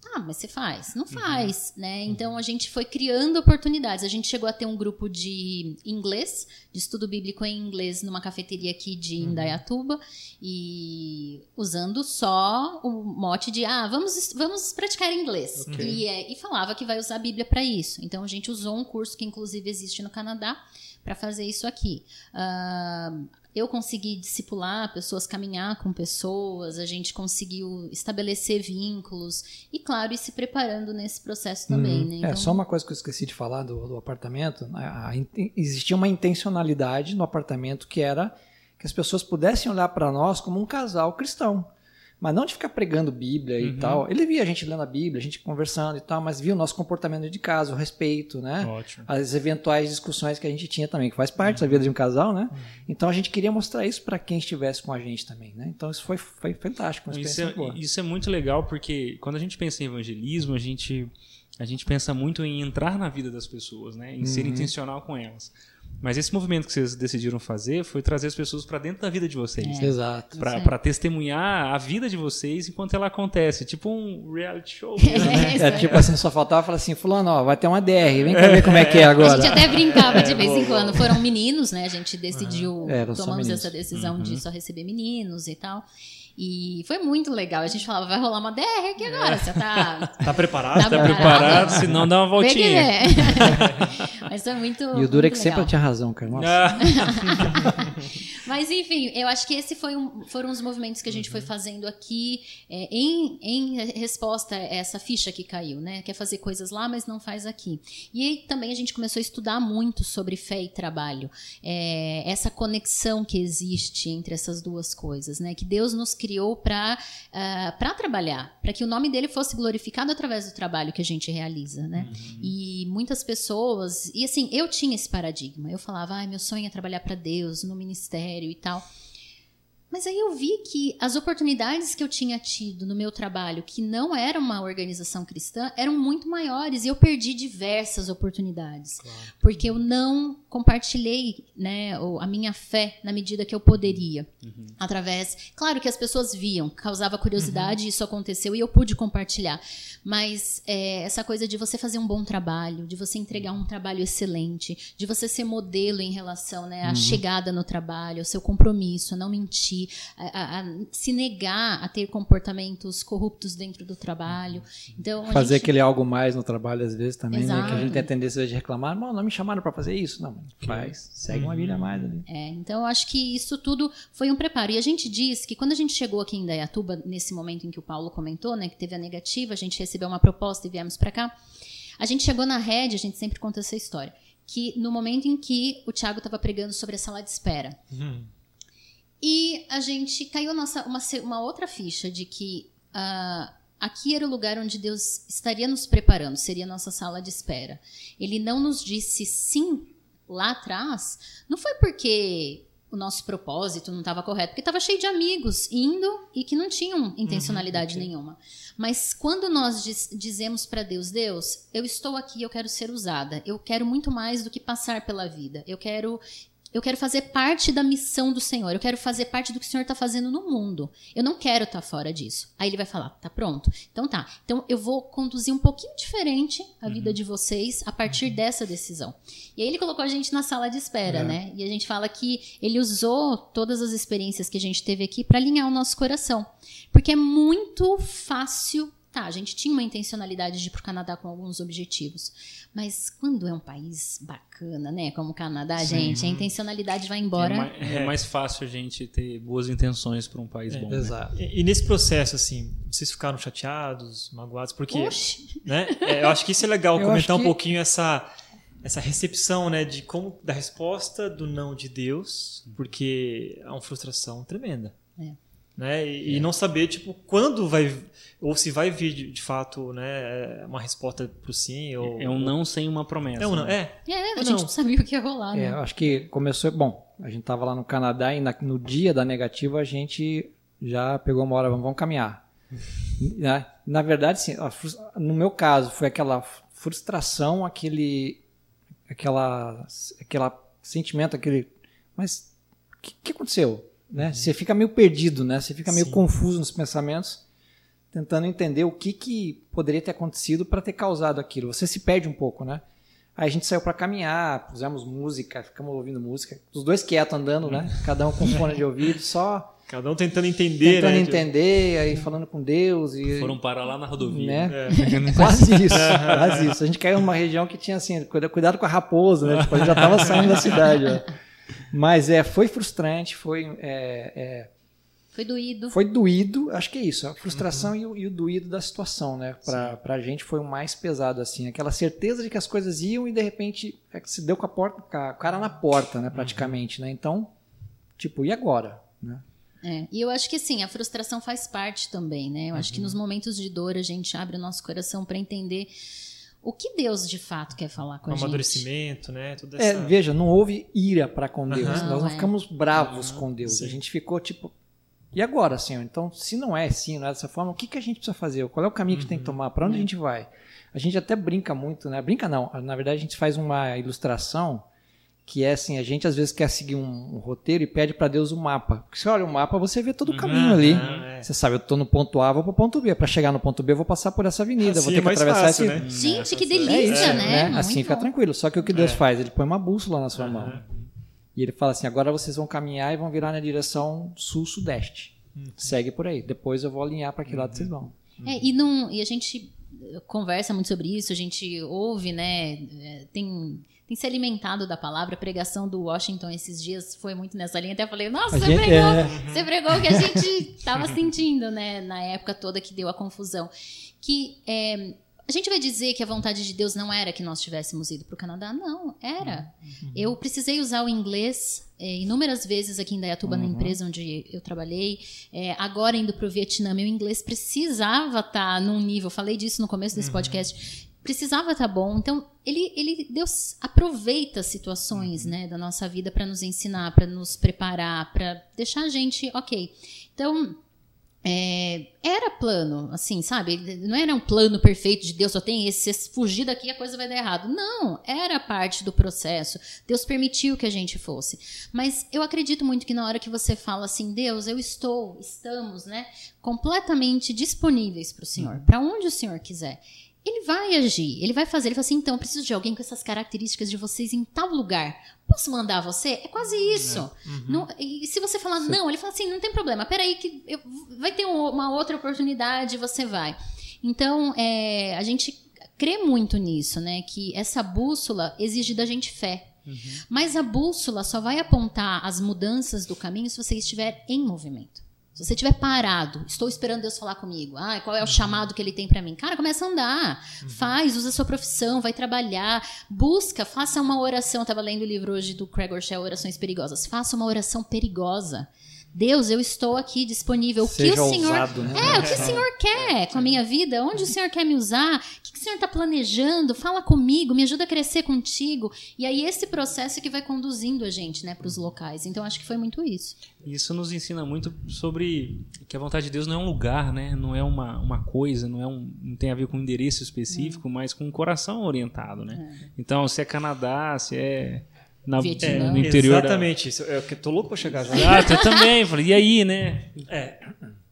Ah, mas você faz? Não faz, uhum. né? Então a gente foi criando oportunidades. A gente chegou a ter um grupo de inglês, de estudo bíblico em inglês, numa cafeteria aqui de uhum. Indaiatuba, e usando só o mote de ah, vamos, vamos praticar inglês. Okay. E, é, e falava que vai usar a Bíblia para isso. Então a gente usou um curso que inclusive existe no Canadá para fazer isso aqui. Uh, eu consegui discipular pessoas, caminhar com pessoas, a gente conseguiu estabelecer vínculos e, claro, ir se preparando nesse processo também. Hum, né? É, então... É, só uma coisa que eu esqueci de falar do, do apartamento: né? a, a, existia uma intencionalidade no apartamento que era que as pessoas pudessem olhar para nós como um casal cristão mas não de ficar pregando Bíblia uhum. e tal. Ele via a gente lendo a Bíblia, a gente conversando e tal, mas via o nosso comportamento de casa, o respeito, né? Ótimo. As eventuais discussões que a gente tinha também, que faz parte uhum. da vida de um casal, né? Uhum. Então a gente queria mostrar isso para quem estivesse com a gente também, né? Então isso foi, foi fantástico, isso é. Isso é muito legal porque quando a gente pensa em evangelismo, a gente a gente pensa muito em entrar na vida das pessoas, né? Em ser uhum. intencional com elas. Mas esse movimento que vocês decidiram fazer foi trazer as pessoas para dentro da vida de vocês. É. Exato. Para testemunhar a vida de vocês enquanto ela acontece. Tipo um reality show. Né? É, tipo assim, só faltava falar assim, fulano, ó, vai ter uma DR, vem cá ver como é que é agora. A gente até brincava de vez em quando. Foram meninos, né? A gente decidiu, é, tomamos essa decisão uhum. de só receber meninos e tal. E foi muito legal. A gente falava, vai rolar uma DR aqui agora. Você tá. Tá preparado? Tá, tá preparado, se não dá uma voltinha. É. Mas foi muito. E o duro é que sempre tinha razão, cara. Nossa. Mas enfim, eu acho que esse foi um, foram os movimentos que a gente uhum. foi fazendo aqui é, em, em resposta a essa ficha que caiu, né? Quer fazer coisas lá, mas não faz aqui. E aí também a gente começou a estudar muito sobre fé e trabalho. É, essa conexão que existe entre essas duas coisas, né? Que Deus nos criou criou para uh, ah, trabalhar, para que o nome dele fosse glorificado através do trabalho que a gente realiza, né? Uhum. E muitas pessoas, e assim, eu tinha esse paradigma. Eu falava, ai, meu sonho é trabalhar para Deus no ministério e tal. Mas aí eu vi que as oportunidades que eu tinha tido no meu trabalho, que não era uma organização cristã, eram muito maiores e eu perdi diversas oportunidades. Claro. Porque eu não compartilhei né, a minha fé na medida que eu poderia. Uhum. Através. Claro que as pessoas viam, causava curiosidade, uhum. isso aconteceu e eu pude compartilhar. Mas é, essa coisa de você fazer um bom trabalho, de você entregar um trabalho excelente, de você ser modelo em relação né, à uhum. chegada no trabalho, ao seu compromisso, a não mentir a, a, se negar a ter comportamentos corruptos dentro do trabalho. Então, fazer gente... aquele algo mais no trabalho às vezes também, né? Que a gente tem a tendência de reclamar, não, não me chamaram para fazer isso, não, faz, segue uma vida a mais ali. É, então eu acho que isso tudo foi um preparo. E a gente diz que quando a gente chegou aqui em Dayatuba, nesse momento em que o Paulo comentou, né, que teve a negativa, a gente recebeu uma proposta e viemos para cá. A gente chegou na rede, a gente sempre conta essa história, que no momento em que o Tiago estava pregando sobre a sala de espera, uhum. E a gente caiu nossa, uma, uma outra ficha de que uh, aqui era o lugar onde Deus estaria nos preparando, seria a nossa sala de espera. Ele não nos disse sim lá atrás, não foi porque o nosso propósito não estava correto, porque estava cheio de amigos indo e que não tinham intencionalidade uhum, nenhuma. Mas quando nós diz, dizemos para Deus, Deus, eu estou aqui, eu quero ser usada, eu quero muito mais do que passar pela vida, eu quero eu quero fazer parte da missão do Senhor. Eu quero fazer parte do que o Senhor está fazendo no mundo. Eu não quero estar tá fora disso. Aí ele vai falar: tá pronto? Então tá. Então eu vou conduzir um pouquinho diferente a uhum. vida de vocês a partir uhum. dessa decisão. E aí ele colocou a gente na sala de espera, é. né? E a gente fala que ele usou todas as experiências que a gente teve aqui para alinhar o nosso coração. Porque é muito fácil Tá, a gente tinha uma intencionalidade de ir para o Canadá com alguns objetivos. Mas quando é um país bacana, né? Como o Canadá, Sim. gente, a intencionalidade vai embora. É mais, é mais fácil a gente ter boas intenções para um país é, bom. Né? Exato. Né? E, e, nesse processo, assim, vocês ficaram chateados, magoados? Porque. Né, é, eu acho que isso é legal comentar um pouquinho essa essa recepção, né, de como da resposta do não de Deus, porque é uma frustração tremenda. É né? E, é. e, não saber tipo quando vai ou se vai vir de, de fato, né, uma resposta pro sim ou é um não sem uma promessa. É um não, né? é. É, a gente não sabia o que ia rolar, né? É, acho que começou, bom, a gente tava lá no Canadá e na, no dia da negativa a gente já pegou uma hora, vamos, vamos caminhar. né? Na verdade, sim, no meu caso foi aquela frustração, aquele aquela aquela sentimento, aquele mas o que, que aconteceu? Né? Uhum. Você fica meio perdido, né? Você fica meio Sim. confuso nos pensamentos. tentando entender o que, que poderia ter acontecido para ter causado aquilo. Você se perde um pouco, né? Aí a gente saiu para caminhar, pusemos música, ficamos ouvindo música. Os dois quietos andando, né? Cada um com fone de ouvido, só Cada um tentando entender, tentando né? entender, aí falando com Deus e Foram parar lá na rodovia. né? É. Quase isso, quase isso. A gente caiu numa região que tinha assim, cuida- cuidado com a raposa, né? Tipo, a gente já estava saindo da cidade. ó. Mas é, foi frustrante, foi, é, é, Foi doído. foi doído, acho que é isso, a frustração e, o, e o doído da situação, né? Pra, pra gente foi o mais pesado, assim, aquela certeza de que as coisas iam e de repente é que se deu com a porta, com a cara na porta, né? Praticamente, né? Então, tipo, e agora? Né? É, e eu acho que sim, a frustração faz parte também, né? Eu acho que nos momentos de dor a gente abre o nosso coração para entender o que Deus de fato quer falar com O a gente. amadurecimento, né? Tudo É, essa... veja, não houve ira para com Deus. Aham. Nós não é. ficamos bravos Aham, com Deus. sim. A gente ficou tipo. E agora, Senhor? Então, se não é assim, não é dessa forma, o que, que a gente precisa fazer? Qual é o caminho que Uhum. tem que tomar? Para onde a gente vai? A gente até brinca muito, né? Brinca não. Na verdade, a gente faz uma ilustração que é assim: a gente às vezes quer seguir um, um roteiro e pede para Deus o mapa. Porque você olha o mapa, você vê todo o caminho ali. Aham, é. Você sabe, eu tô no ponto A, vou pro ponto B. Para chegar no ponto B, eu vou passar por essa avenida, Assim vou ter é que mais atravessar fácil, esse, né? Gente, que é delícia, isso, né? Assim Muito fica bom. tranquilo. Só que o que Deus É. faz? Ele põe uma bússola na sua mão. Aham. E ele fala assim: agora vocês vão caminhar e vão virar na direção sul-sudeste. Uhum. Segue por aí. Depois eu vou alinhar para que lado vocês vão. É, e, não, e a gente conversa muito sobre isso, a gente ouve, né? é, Tem, tem se alimentado da palavra. A pregação do Washington esses dias foi muito nessa linha. Até falei, nossa, A você gente- pregou, é. você pregou o que a gente estava sentindo, né? Na época toda que deu a confusão. Que é, a gente vai dizer que a vontade de Deus não era que nós tivéssemos ido para o Canadá? Não, era. Eu precisei usar o inglês é, inúmeras vezes aqui em Dayatuba, na empresa onde eu trabalhei. É, agora indo para o Vietnã, meu inglês precisava estar num nível. Falei disso no começo desse podcast. Precisava estar bom. Então, ele, ele Deus aproveita situações né, da nossa vida para nos ensinar, para nos preparar, para deixar a gente ok. Então, é, era plano, assim, sabe? Não era um plano perfeito de Deus, só tem esse, se fugir daqui a coisa vai dar errado. Não, era parte do processo. Deus permitiu que a gente fosse. Mas eu acredito muito que na hora que você fala assim, Deus, eu estou, estamos, né, completamente disponíveis para o Senhor, para onde o Senhor quiser. Ele vai agir, ele vai fazer. Ele fala assim: então, eu preciso de alguém com essas características de vocês em tal lugar. Posso mandar você? É quase isso. Não- e se você falar não, ele fala assim: não tem problema, peraí, que eu- vai ter um- uma outra oportunidade, você vai. Então, é, a gente crê muito nisso, né? Que essa bússola exige da gente fé. Mas a bússola só vai apontar as mudanças do caminho se você estiver em movimento. Se você estiver parado, estou esperando Deus falar comigo. Ah, qual é o chamado que ele tem para mim? Cara, começa a andar. Faz, usa a sua profissão, vai trabalhar, busca, faça uma oração. Eu estava lendo o livro hoje do Craig Rochelle, Orações Perigosas. Faça uma oração perigosa. Deus, eu estou aqui disponível. O que Seja o Senhor ousado, né? é, o que o Senhor quer com a minha vida? Onde o Senhor quer me usar? O que o Senhor está planejando? Fala comigo, me ajuda a crescer contigo. E aí esse processo é que vai conduzindo a gente, né, para os locais. Então acho que foi muito isso. Isso nos ensina muito sobre que a vontade de Deus não é um lugar, né? Não é uma, uma coisa, não é um, não tem a ver com um endereço específico, mas com um coração orientado, né? Então, se é Canadá, se é na, Vietnã. é, no interior Exatamente isso. Eu que tô louco pra chegar já. da... Ah, eu também. Falei, e aí, né? É,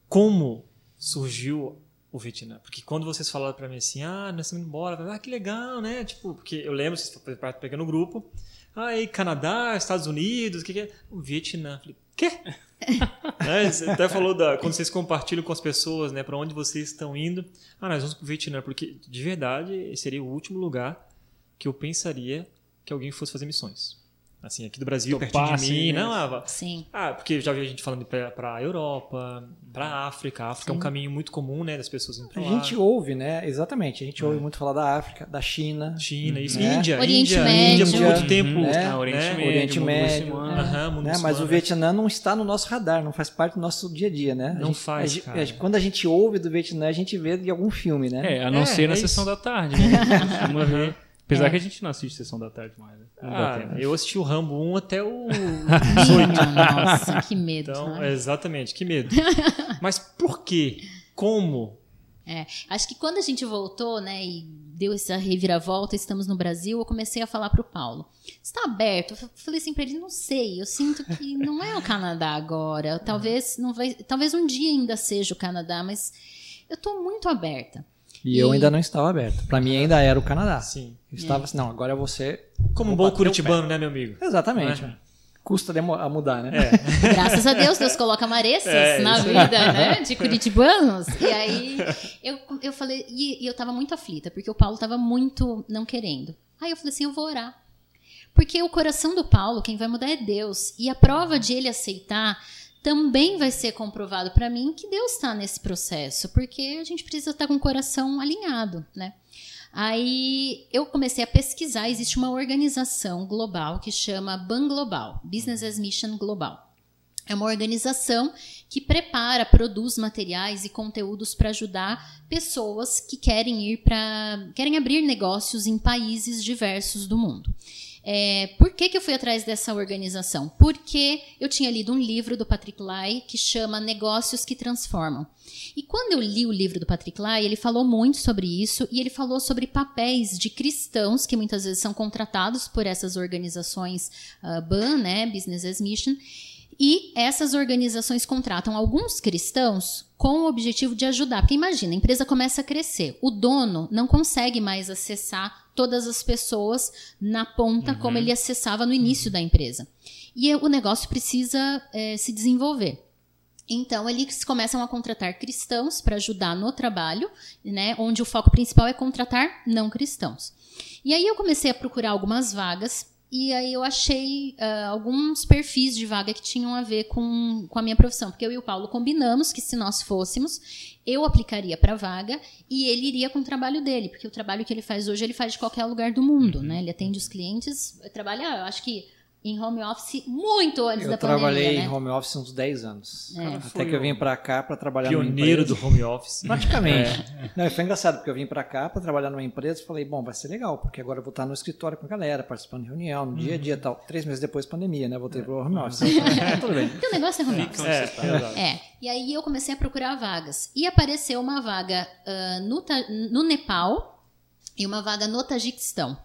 como surgiu o Vietnã? Porque quando vocês falaram pra mim assim, ah, nós estamos indo embora, eu falei, ah, que legal, né? Tipo, porque eu lembro, vocês pegando o grupo, ah, e Canadá, Estados Unidos, o que, que é? O Vietnã. Eu falei, quê? né? Você até falou da, quando vocês compartilham com as pessoas, né, para onde vocês estão indo. Ah, nós vamos pro Vietnã, porque de verdade seria o último lugar que eu pensaria que alguém fosse fazer missões. Assim, aqui do Brasil, pertinho de mim. né? Não, ah, Sim. ah, porque já vi a gente falando para a Europa, para a África. A África é um caminho muito comum, né, das pessoas indo A para lá. gente ouve, né? Exatamente. A gente ouve muito falar da África, da China. China, isso. Né? Índia, Oriente Índia, Médio. Índia por muito Uhum. tempo. Né? Ah, Oriente né? Médio, Oriente mundo Médio, muçulmano. é. Aham, mundo né? Mas o né? Vietnã não está no nosso radar, não faz parte do nosso dia a dia, né? A Não gente- faz, a gente- a quando a gente ouve do Vietnã, a gente vê de algum filme, né? É, a não É, ser na é sessão da tarde. Né? Ver. Apesar que a gente não assiste sessão da tarde mais. Né? Ah, eu assisti o Rambo 1 até o Minha nossa, que medo. Então, né? exatamente, que medo. Mas por quê? Como? É, acho que quando a gente voltou, né, e deu essa reviravolta, estamos no Brasil, eu comecei a falar pro Paulo. Está aberto? Eu falei assim para ele, não sei, eu sinto que não é o Canadá agora. Talvez não vai, talvez um dia ainda seja o Canadá, mas eu tô muito aberta. E, eu ainda não estava aberto. Para mim ainda era o Canadá. Sim. Eu estava assim, não, agora você. Como um bom curitibano, né, meu amigo? Exatamente. É? Custa a mudar, né? É. Graças a Deus, Deus coloca maressas É, na vida, né? De curitibanos. E aí eu, eu falei, e, e eu tava muito aflita, porque o Paulo tava muito não querendo. Aí eu falei assim: eu vou orar. Porque o coração do Paulo, quem vai mudar é Deus. E a prova de ele aceitar também vai ser comprovado para mim que Deus está nesse processo, porque a gente precisa estar com o coração alinhado, né? Aí eu comecei a pesquisar, existe uma organização global que chama BAN Global, Business as Mission Global. É uma organização que prepara, produz materiais e conteúdos para ajudar pessoas que querem ir para. querem abrir negócios em países diversos do mundo. É, por que, que eu fui atrás dessa organização? Porque eu tinha lido um livro do Patrick Lai que chama Negócios que Transformam. E quando eu li o livro do Patrick Lai, ele falou muito sobre isso e ele falou sobre papéis de cristãos que muitas vezes são contratados por essas organizações uh, BAN, né, Business as Mission, e essas organizações contratam alguns cristãos com o objetivo de ajudar. Porque imagina, a empresa começa a crescer, o dono não consegue mais acessar todas as pessoas na ponta Uhum. como ele acessava no início da empresa. E o negócio precisa eh, se desenvolver. Então, eles começam a contratar cristãos para ajudar no trabalho, né, onde o foco principal é contratar não cristãos. E aí eu comecei a procurar algumas vagas e aí eu achei ah, alguns perfis de vaga que tinham a ver com, com a minha profissão, porque eu e o Paulo combinamos que se nós fôssemos, eu aplicaria para a vaga e ele iria com o trabalho dele, porque o trabalho que ele faz hoje ele faz de qualquer lugar do mundo, né? Ele atende os clientes, trabalha, eu acho que em home office muito antes Eu da trabalhei pandemia, em né? home office uns 10 anos. É. Até Foi que eu vim pra cá pra trabalhar numa Pioneiro empresa. do home office. Praticamente. Não, e foi engraçado, porque eu vim pra cá pra trabalhar numa empresa e falei, bom, vai ser legal, porque agora eu vou estar no escritório com a galera, participando de reunião, no dia a dia e tal. Três meses depois, pandemia, né? Voltei pro home office. Tudo bem. Porque o negócio é home office. É, exato. É, e aí eu comecei a procurar vagas. E apareceu uma vaga ah, no, no Nepal e uma vaga no Tajiquistão.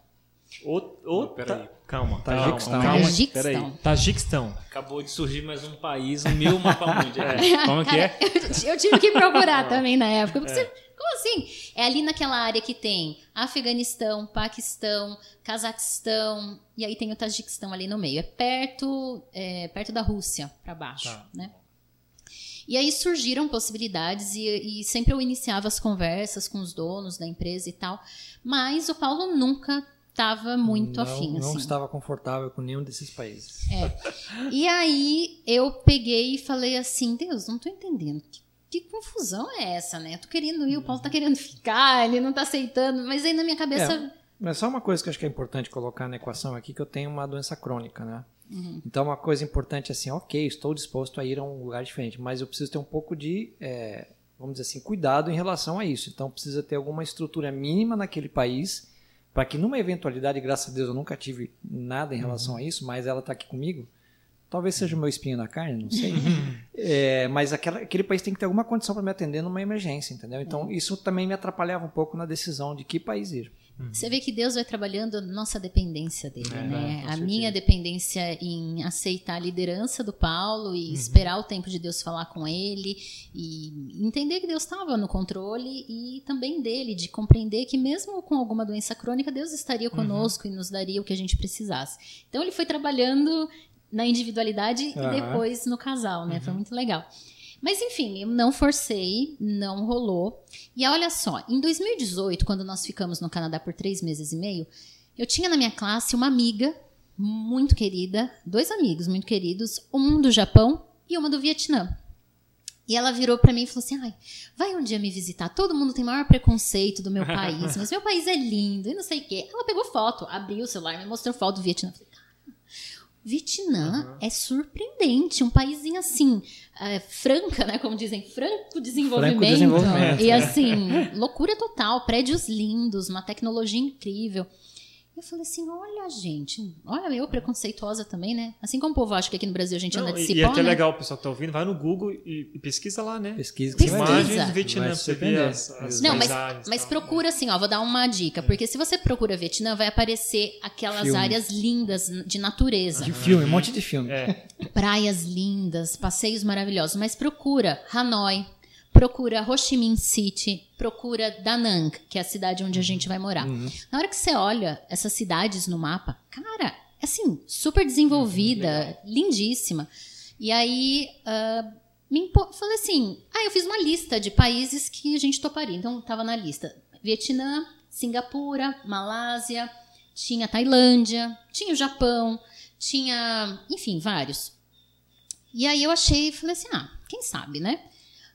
O, o, peraí. ta- Calma, Tajiquistão. calma, calma. Tajiquistão. peraí. Tajiquistão. Acabou de surgir mais um país, o meu mapa mundi. É. Como que é? Eu, eu tive que procurar também na época. Porque você- como assim? É ali naquela área que tem Afeganistão, Paquistão, Cazaquistão e aí tem o Tajiquistão ali no meio. É perto, é, perto da Rússia, para baixo, Tá. né? E aí surgiram possibilidades e, e sempre eu iniciava as conversas com os donos da empresa e tal, mas o Paulo nunca estava muito não, afim, Não assim. estava confortável com nenhum desses países. E aí eu peguei e falei assim, Deus, não tô entendendo. Que, que confusão é essa, né? Tô querendo ir, o Paulo tá querendo ficar, ele não tá aceitando. Mas aí na minha cabeça. Mas só uma coisa que eu acho que é importante colocar na equação aqui, que eu tenho uma doença crônica, né? Uhum. Então, uma coisa importante é assim, ok, estou disposto a ir a um lugar diferente, mas eu preciso ter um pouco de, é, vamos dizer assim, cuidado em relação a isso. Então, precisa ter alguma estrutura mínima naquele país, para que numa eventualidade, graças a Deus eu nunca tive nada em relação a isso, mas ela está aqui comigo, talvez seja o meu espinho na carne, não sei. É, mas aquela- aquele país tem que ter alguma condição para me atender numa emergência, entendeu? Então, isso também me atrapalhava um pouco na decisão de que país ir. Você vê que Deus vai trabalhando a nossa dependência dele, É, né? A minha dependência em aceitar a liderança do Paulo Uhum. e esperar o tempo de Deus falar com ele e entender que Deus estava no controle e também dele, de compreender que mesmo com alguma doença crônica, Deus estaria Uhum. conosco e nos daria o que a gente precisasse. Então ele foi trabalhando na individualidade e depois no casal, né? Foi muito legal. Mas enfim, eu não forcei, não rolou. E olha só, em 2018, quando nós ficamos no Canadá por três meses e meio, eu tinha na minha classe uma amiga muito querida, dois amigos muito queridos, um do Japão e uma do Vietnã. E ela virou pra mim e falou assim: Ai, vai um dia me visitar. Todo mundo tem maior preconceito do meu país, mas meu país é lindo e não sei o quê. Ela pegou foto, abriu o celular, me mostrou foto do Vietnã. Eu falei, Vietnã é surpreendente, um paísinho assim, é, franca, né? Como dizem, franco desenvolvimento. Franco desenvolvimento, E é. assim, loucura total, prédios lindos, uma tecnologia incrível. Eu falei assim, olha, gente, olha eu preconceituosa também, né? Assim como o povo acha que aqui no Brasil a gente Não, anda de e, cipó, e aqui é né? legal, o pessoal que tá ouvindo, vai no Google e, e pesquisa lá, né? Pesquisa. Pesquisa. Imagens do Vietnã, pra você ver as, as Não, mas, mas tal. procura assim, ó, vou dar uma dica, porque se você procura Vietnã, vai aparecer aquelas Filme. áreas lindas de natureza. De filme, um monte de filme. É. praias lindas, passeios maravilhosos, mas procura Hanoi, procura Ho Chi Minh City, procura Da Nang, que é a cidade onde a gente vai morar. Uhum. Na hora que você olha essas cidades no mapa, cara, é assim, super desenvolvida, lindíssima. E aí, uh, me impo... falei assim, ah, eu fiz uma lista de países que a gente toparia. Então, tava na lista Vietnã, Singapura, Malásia, tinha Tailândia, tinha o Japão, tinha, enfim, vários. E aí eu achei, falei assim, ah, quem sabe, né?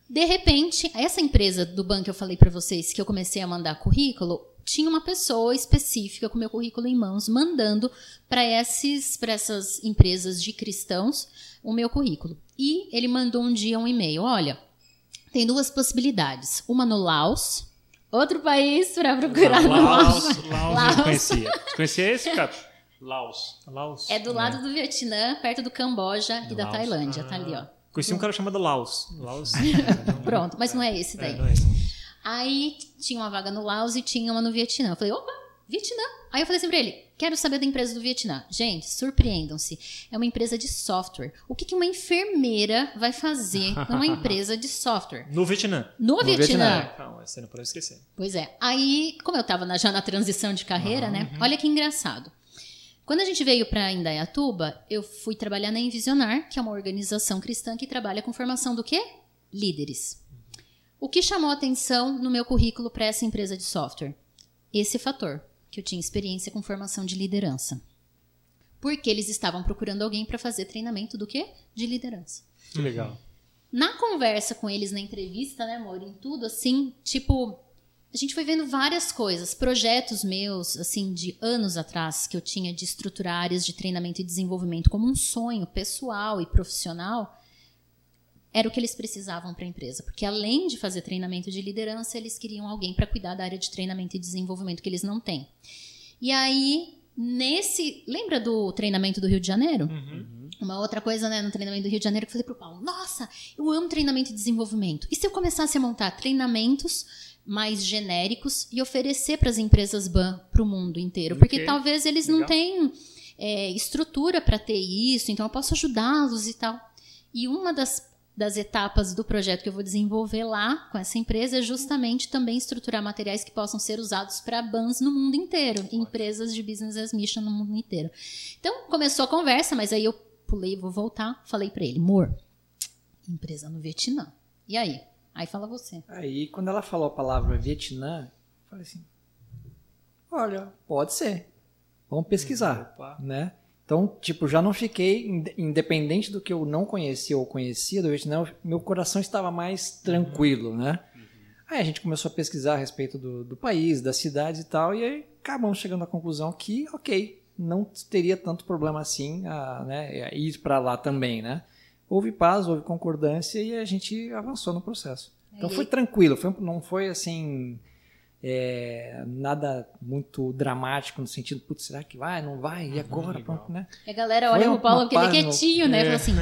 De repente, essa empresa do banco que eu falei para vocês que eu comecei a mandar currículo, tinha uma pessoa específica com meu currículo em mãos mandando para esses para essas empresas de cristãos o meu currículo. E ele mandou um dia um e-mail, olha, tem duas possibilidades, uma no Laos, outro país para procurar Laos, no Laos. Laos, Laos. eu conhecia. Você conhecia esse, cara? Laos. Laos. É do lado do Vietnã, perto do Camboja e da Laos. Tailândia, tá ali, ó. Conheci um cara chamado Laos. Laos. Pronto, mas não é esse daí. É, não é esse. Aí tinha uma vaga no Laos e tinha uma no Vietnã. Eu falei, opa, Vietnã. Aí eu falei assim pra ele, quero saber da empresa do Vietnã. Gente, surpreendam-se. É uma empresa de software. O que, que uma enfermeira vai fazer numa empresa de software? No Vietnã. No, Vietnã. Vietnã. Calma, você não pode esquecer. Pois é. Aí, como eu tava na- já na transição de carreira, né? Olha que engraçado. Quando a gente veio para Indaiatuba, eu fui trabalhar na Envisionar, que é uma organização cristã que trabalha com formação do quê? Líderes. O que chamou atenção no meu currículo para essa empresa de software? Esse fator, que eu tinha experiência com formação de liderança. Porque eles estavam procurando alguém para fazer treinamento do quê? De liderança. Legal. Na conversa com eles, na entrevista, né, amor, em tudo, assim, tipo, a gente foi vendo várias coisas, projetos meus, assim, de anos atrás, que eu tinha de estruturar áreas de treinamento e desenvolvimento como um sonho pessoal e profissional, era o que eles precisavam para a empresa. Porque além de fazer treinamento de liderança, eles queriam alguém para cuidar da área de treinamento e desenvolvimento que eles não têm. E aí, nesse. Lembra do treinamento do Rio de Janeiro? Uma outra coisa, né, no treinamento do Rio de Janeiro, que eu falei pro Paulo: Nossa, eu amo treinamento e desenvolvimento. E se eu começasse a montar treinamentos mais genéricos e oferecer para as empresas BAN para o mundo inteiro? Porque Ok. talvez eles não Legal. tenham é, estrutura para ter isso, então eu posso ajudá-los e tal. E uma das, das etapas do projeto que eu vou desenvolver lá com essa empresa é justamente também estruturar materiais que possam ser usados para bans no mundo inteiro, empresas de business as mission no mundo inteiro. Então começou a conversa, mas aí eu pulei, vou voltar, falei para ele, amor, empresa no Vietnã. E aí? Aí fala você. Aí, quando ela falou a palavra Vietnã, eu falei assim: olha, pode ser. Vamos pesquisar, Opa. né? Então, tipo, já não fiquei, ind- independente do que eu não conhecia ou conhecia do Vietnã, meu coração estava mais tranquilo, né? Aí a gente começou a pesquisar a respeito do, do país, das cidades e tal, e aí acabamos chegando à conclusão que, ok, não teria tanto problema assim a, né, ir para lá também, né? Houve paz, houve concordância e a gente avançou no processo. Então foi tranquilo, foi, não foi assim é, nada muito dramático no sentido, putz, será que vai, não vai, e agora, pronto, né? E a galera Foi olha pro Paulo porque ele é paz no- quietinho, né? É. Fala assim,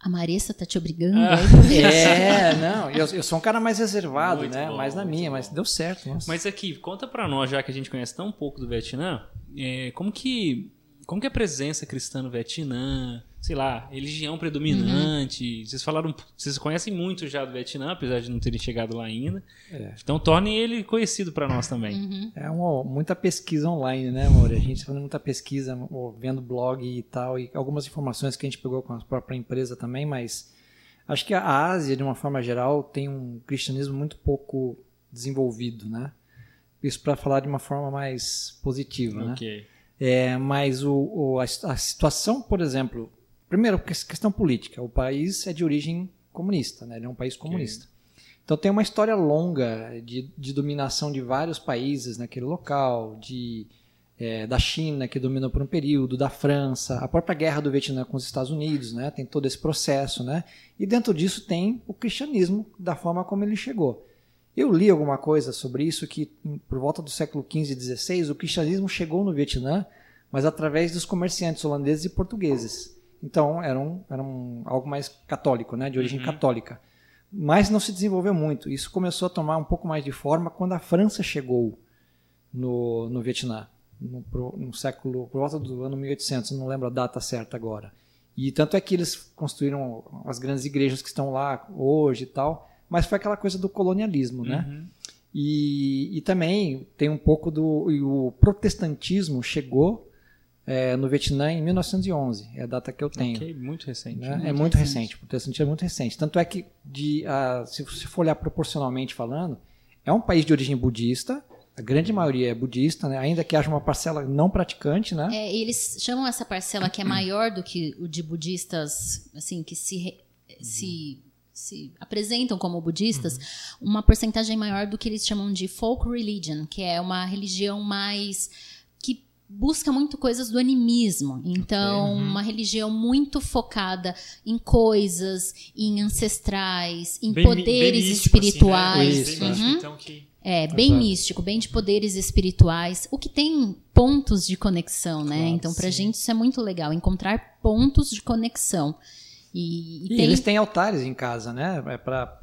a Maressa tá te obrigando? Ah. É, não, eu, eu sou um cara mais reservado, Muito né? bom, mais na minha, bom. mas deu certo, nossa. Mas aqui, conta pra nós, já que a gente conhece tão pouco do Vietnã, é, como que como que é a presença cristã no Vietnã, sei lá, religião predominante. Vocês falaram, vocês conhecem muito já do Vietnã, apesar de não terem chegado lá ainda. É. Então tornem ele conhecido pra nós também. Uhum. É uma, muita pesquisa online, né, amor? A gente fazendo muita pesquisa, vendo blog e tal, e algumas informações que a gente pegou com a própria empresa também, mas acho que a Ásia, de uma forma geral, tem um cristianismo muito pouco desenvolvido, né? Isso para falar de uma forma mais positiva, né? Ok. É, mas o, o- a, a situação, por exemplo, primeiro, que- questão política. O país é de origem comunista, né? ele é um país comunista. Então tem uma história longa de, de dominação de vários países naquele local, de, é, da China, que dominou por um período, da França, a própria guerra do Vietnã com os Estados Unidos, né? tem todo esse processo. Né? E dentro disso tem o cristianismo, da forma como ele chegou. Eu li alguma coisa sobre isso que por volta do século XV e XVI o cristianismo chegou no Vietnã, mas através dos comerciantes holandeses e portugueses. Então era, um, era um, algo mais católico, né, de origem católica. Mas não se desenvolveu muito. Isso começou a tomar um pouco mais de forma quando a França chegou no, no Vietnã, no, no século por volta do ano 1800, não lembro a data certa agora. E tanto é que eles construíram as grandes igrejas que estão lá hoje e tal, mas foi aquela coisa do colonialismo, né? Uhum. E, e também tem um pouco do. o protestantismo chegou é, no Vietnã em 1911, é a data que eu tenho. Ok, muito recente. né? né? É muito recente. o protestantismo é muito recente. Tanto é que, de, se você for olhar proporcionalmente falando, é um país de origem budista, a grande maioria é budista, né? ainda que haja uma parcela não praticante, né? É, eles chamam essa parcela que é maior do que o de budistas, assim, que se, re- se, se apresentam como budistas, uma porcentagem maior do que eles chamam de folk religion, que é uma religião mais busca muito coisas do animismo. Então, uma religião muito focada em coisas, em ancestrais, em Bem mi- bem poderes místico, assim, né? espirituais. Isso, é. Uhum. então, que... É, bem Exato. místico, bem de poderes espirituais, o que tem pontos de conexão, né? Claro, então, pra sim. gente isso é muito legal, encontrar pontos de conexão. E, e E tem. eles têm altares em casa, né? É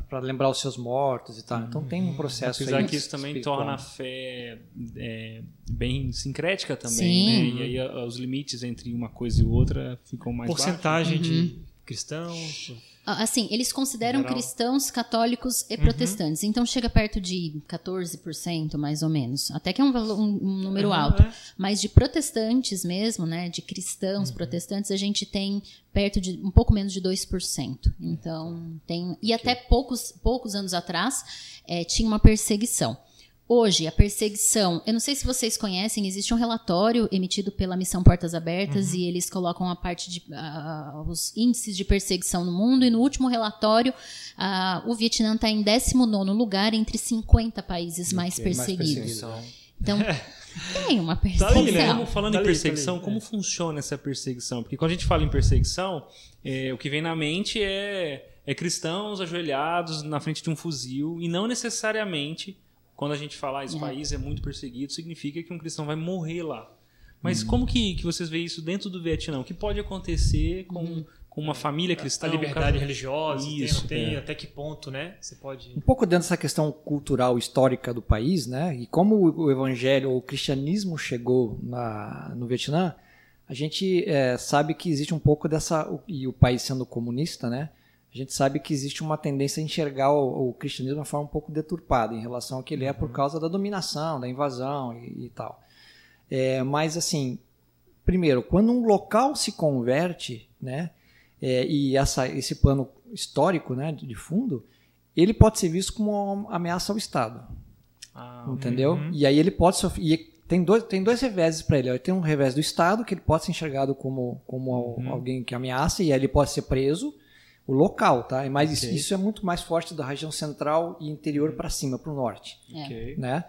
para lembrar os seus mortos e tal. Então tem um processo Apesar aí que isso também espiritual. torna a fé é, bem sincrética também, Sim. né? E aí os limites entre uma coisa e outra ficam mais Porcentagem Uhum. de cristãos. Ah, Assim, eles consideram Geral. cristãos, católicos Uhum. e protestantes. Então chega perto de 14%, mais ou menos. Até que é um, valor- um- um número Aham, alto. é. Mas de protestantes mesmo, né? De cristãos Uhum. protestantes, a gente tem perto de um pouco menos de 2%. Então, tem. E até poucos, poucos anos atrás eh, tinha uma perseguição. Hoje, a perseguição. Eu não sei se vocês conhecem, existe um relatório emitido pela Missão Portas Abertas Uhum. e eles colocam a parte de. ah, os índices de perseguição no mundo. E no último relatório, ah, o Vietnã está em 19 lugar entre 50 países mais mais perseguidos. perseguidos. Então, tem uma Tá perseguição. ali, né? Como, falando Tá em ali, tá perseguição, ali, como é. funciona essa perseguição? Porque quando a gente fala em perseguição, é, o que vem na mente é, é cristãos ajoelhados na frente de um fuzil e não necessariamente quando a gente fala ah, esse É. país é muito perseguido, significa que um cristão vai morrer lá. Mas Hum. como que, que vocês veem isso dentro do Vietnã? O que pode acontecer com, com uma família cristã? A liberdade religiosa, tem, Isso, não tem, é. até que ponto, né? Você pode... Um pouco dentro dessa questão cultural histórica do país, né? E como o evangelho o cristianismo chegou na, no Vietnã, a gente é, sabe que existe um pouco dessa e o país sendo comunista, né? A gente sabe que existe uma tendência a enxergar o, o cristianismo de uma forma um pouco deturpada em relação ao que ele é por causa da dominação, da invasão e, e tal. É, mas assim, primeiro, quando um local se converte, né? é, e essa, esse plano histórico, né, de fundo, ele pode ser visto como uma ameaça ao Estado, Ah, entendeu? Uhum. E aí ele pode sofrer. tem dois, tem dois reveses para ele. Tem um revés do Estado, que ele pode ser enxergado como, como Uhum. alguém que ameaça, e aí ele pode ser preso. O local, tá? Mas isso, Ok. isso é muito mais forte da região central e interior para cima, para o norte ok. né?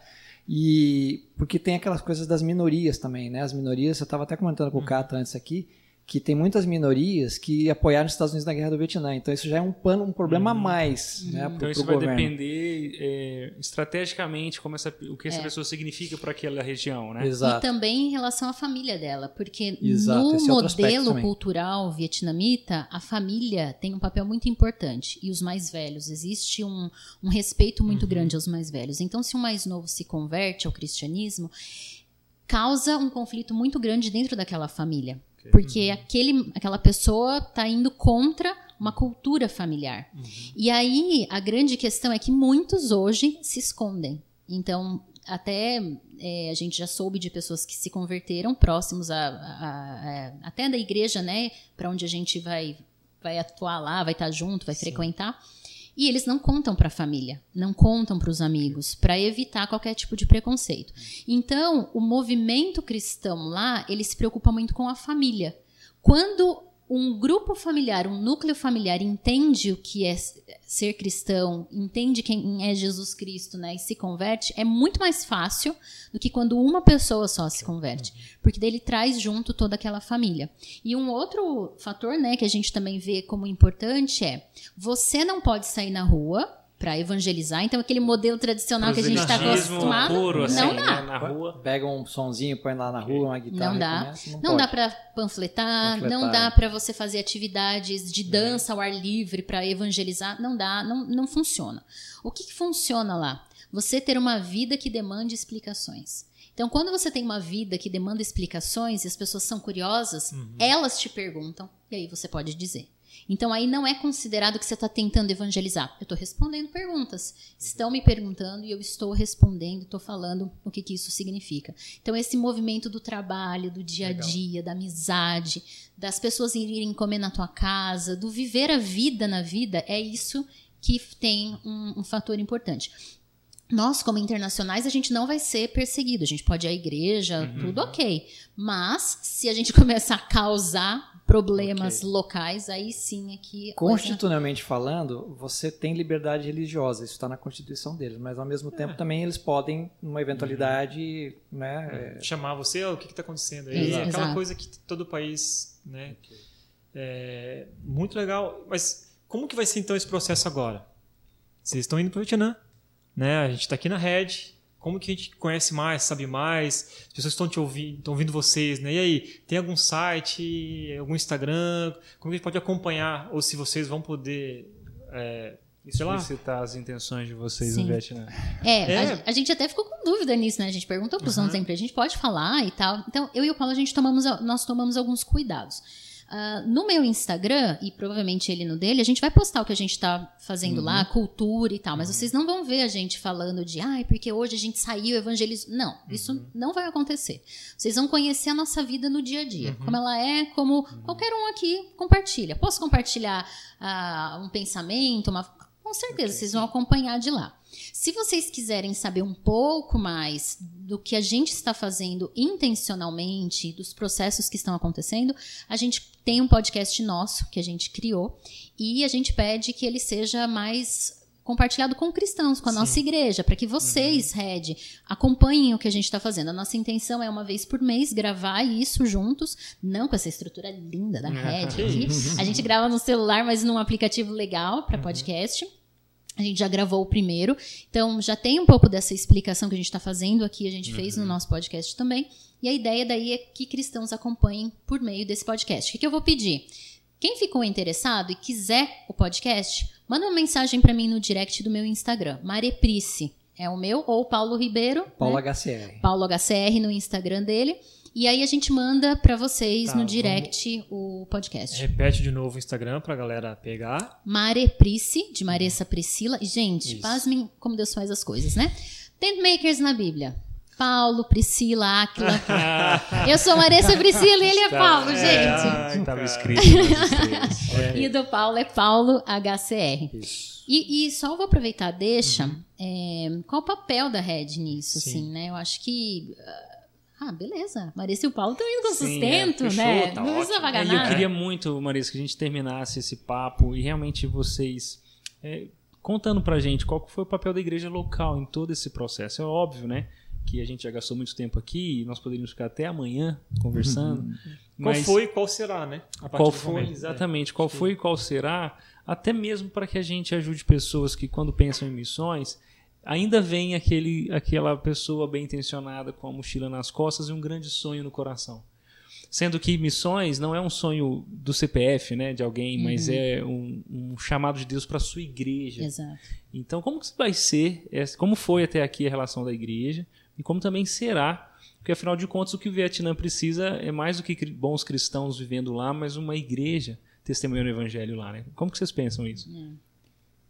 E porque tem aquelas coisas das minorias também, né? As minorias, eu estava até comentando com o Cata antes aqui, que tem muitas minorias que apoiaram os Estados Unidos na Guerra do Vietnã. Então isso já é um pano, um problema a mais, né? Pro, Então pro isso vai governo. depender é, estrategicamente como essa, o que essa É. pessoa significa para aquela região, né? E Exato. também em relação à família dela, porque Exato, no é modelo cultural vietnamita, a família tem um papel muito importante. E os mais velhos, existe um, um respeito muito Uhum. grande aos mais velhos. Então, se um mais novo se converte ao cristianismo, causa um conflito muito grande dentro daquela família. Porque aquele, aquela pessoa está indo contra uma cultura familiar. E aí, a grande questão é que muitos hoje se escondem. Então, até é, a gente já soube de pessoas que se converteram próximos a, a- a- até da igreja, né? Para onde a gente vai, vai atuar lá, vai estar junto, vai frequentar. E eles não contam para a família, não contam para os amigos, para evitar qualquer tipo de preconceito. Então, o movimento cristão lá, ele se preocupa muito com a família. Quando um grupo familiar, um núcleo familiar entende o que é ser cristão, entende quem é Jesus Cristo, né, e se converte, é muito mais fácil do que quando uma pessoa só se converte, porque daí ele traz junto toda aquela família. E um outro fator, né, que a gente também vê como importante é você não pode sair na rua para evangelizar, então aquele modelo tradicional que a gente está acostumado, puro, assim, não dá. na rua. Pega um sonzinho, põe lá na rua, uma guitarra. Não dá. começa, não Não dá para panfletar, Panfletar, não dá para você fazer atividades de dança ao ar livre para evangelizar, não dá, não, não funciona. O que, que funciona lá? Você ter uma vida que demande explicações. Então, quando você tem uma vida que demanda explicações e as pessoas são curiosas, elas te perguntam e aí você pode dizer. Então aí não é considerado que você está tentando evangelizar. Eu estou respondendo perguntas. Estão me perguntando e eu estou respondendo, estou falando o que, que isso significa. Então esse movimento do trabalho, do dia a dia, da amizade, das pessoas irem comer na tua casa, do viver a vida na vida, é isso que tem um, um fator importante nós, como internacionais, a gente não vai ser perseguido. A gente pode ir à igreja, uhum. tudo ok. Mas, se a gente começar a causar problemas okay. locais, aí sim é que. Constitucionalmente coisa... falando, você tem liberdade religiosa, isso está na Constituição deles, mas ao mesmo tempo é. também eles podem, numa eventualidade, uhum. né, é... chamar você, oh, o que está acontecendo aí? É, aquela coisa que todo país. Né, é, muito legal. Mas como que vai ser então esse processo agora? Vocês estão indo para o Vietnã né? A gente está aqui na rede. Como que a gente conhece mais, sabe mais? As pessoas estão te ouvindo, estão ouvindo vocês, né? E aí, tem algum site, algum Instagram? Como que a gente pode acompanhar? Ou se vocês vão poder é, explicitar as intenções de vocês Sim. no Vietnã. É, é. A, a, gente até ficou com dúvida nisso, né? A gente perguntou para os uhum. sempre, a gente pode falar e tal. Então, eu e o Paulo, a gente tomamos, nós tomamos alguns cuidados. Uh, no meu Instagram, e provavelmente ele no dele, a gente vai postar o que a gente está fazendo uhum. lá, cultura e tal, mas uhum. vocês não vão ver a gente falando de, ai, ah, porque hoje a gente saiu, evangelizou. Não, uhum. isso não vai acontecer. Vocês vão conhecer a nossa vida no dia a dia, uhum. como ela é, como uhum. qualquer um aqui compartilha. Posso compartilhar uh, um pensamento, uma. Com certeza, okay. vocês vão acompanhar de lá. Se vocês quiserem saber um pouco mais do que a gente está fazendo intencionalmente, dos processos que estão acontecendo, a gente tem um podcast nosso que a gente criou e a gente pede que ele seja mais compartilhado com cristãos, com a Sim. nossa igreja, para que vocês, uhum. Red, acompanhem o que a gente está fazendo. A nossa intenção é uma vez por mês gravar isso juntos, não com essa estrutura linda da Red aqui. A gente grava no celular, mas num aplicativo legal para uhum. A gente já gravou o primeiro, então já tem um pouco dessa explicação que a gente está fazendo aqui, a gente uhum. fez no uhum. nosso podcast também. E a ideia daí é que cristãos acompanhem por meio desse podcast. O que, que eu vou pedir? Quem ficou interessado e quiser o podcast, manda uma mensagem para mim no direct do meu Instagram, Mareprice. É o meu, ou Paulo Ribeiro. Paulo né? HCR. Paulo HCR no Instagram dele. E aí a gente manda para vocês tá, no direct vamos... o podcast. Repete de novo o Instagram pra galera pegar. Mareprice, de Maressa Priscila. E, gente, Isso. pasmem como Deus faz as coisas, né? Tent makers na Bíblia. Paulo, Priscila, Aquila. Eu sou Maressa Priscila e ele é tá, Paulo, é, gente. Estava escrito. é. E do Paulo é Paulo HCR. Isso. E, e só vou aproveitar, deixa. Uhum. É, qual o papel da Red nisso, Sim. assim, né? Eu acho que ah, beleza. Marisa e o Paulo estão indo com Sim, sustento, é, fechou, né? Tá não precisa pagar é, nada. Eu queria muito, Marisa, que a gente terminasse esse papo e realmente vocês é, contando pra gente qual foi o papel da igreja local em todo esse processo. É óbvio, né? Que a gente já gastou muito tempo aqui e nós poderíamos ficar até amanhã conversando. Uhum. Mas qual foi e qual será, né? qual foi, momento, exatamente, qual foi e qual será, até mesmo para que a gente ajude pessoas que, quando pensam em missões, ainda vem aquele, aquela pessoa bem intencionada com a mochila nas costas e um grande sonho no coração. Sendo que missões não é um sonho do CPF, né, de alguém, uhum. mas é um, um, chamado de Deus para a sua igreja. Exato. Então, como que vai ser, como foi até aqui a relação da igreja e como também será, porque afinal de contas o que o Vietnã precisa é mais do que bons cristãos vivendo lá, mas uma igreja testemunhando o evangelho lá, né? Como que vocês pensam isso? É.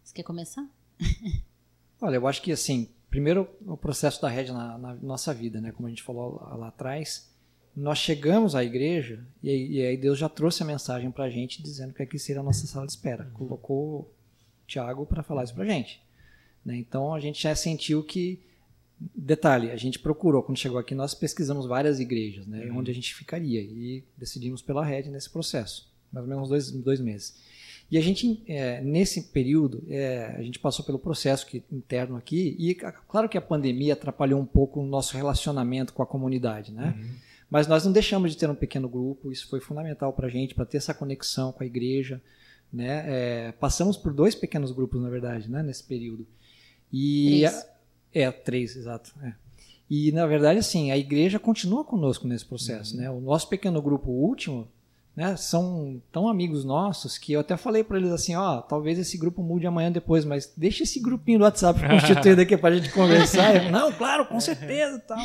Você quer começar? Olha, eu acho que assim, primeiro o processo da rede na, na, nossa vida, né? Como a gente falou lá, lá atrás, nós chegamos à igreja e, e, aí Deus já trouxe a mensagem para a gente dizendo que aqui seria a nossa sala de espera. Uhum. Colocou Tiago para falar isso para a gente. Né? Então a gente já sentiu que Detalhe, a gente procurou, quando chegou aqui, nós pesquisamos várias igrejas, né, uhum. onde a gente ficaria, e decidimos pela rede nesse processo, mais ou menos dois, dois meses. E a gente, é, nesse período, é, a gente passou pelo processo que, interno aqui, e claro que a pandemia atrapalhou um pouco o nosso relacionamento com a comunidade, né? Uhum. Mas nós não deixamos de ter um pequeno grupo, isso foi fundamental para a gente, para ter essa conexão com a igreja, né? É, passamos por dois pequenos grupos, na verdade, né? nesse período. E três. A, é, três, exato. É. E, na verdade, assim, a igreja continua conosco nesse processo, uhum. né? O nosso pequeno grupo último, né, são tão amigos nossos que eu até falei para eles assim, ó, talvez esse grupo mude amanhã depois, mas deixa esse grupinho do WhatsApp constituído aqui para a gente conversar. Eu, não, claro, com certeza, tal.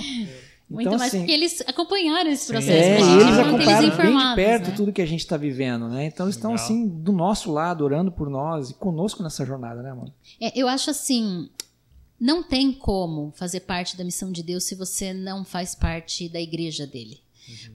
Muito Então, mais assim, porque eles acompanharam esse processo. É, Claro. e eles acompanharam Eles bem de perto né? tudo que a gente está vivendo, né? Então eles estão assim do nosso lado, orando por nós e conosco nessa jornada, né, mano? É, eu acho assim, não tem como fazer parte da missão de Deus se você não faz parte da igreja dele.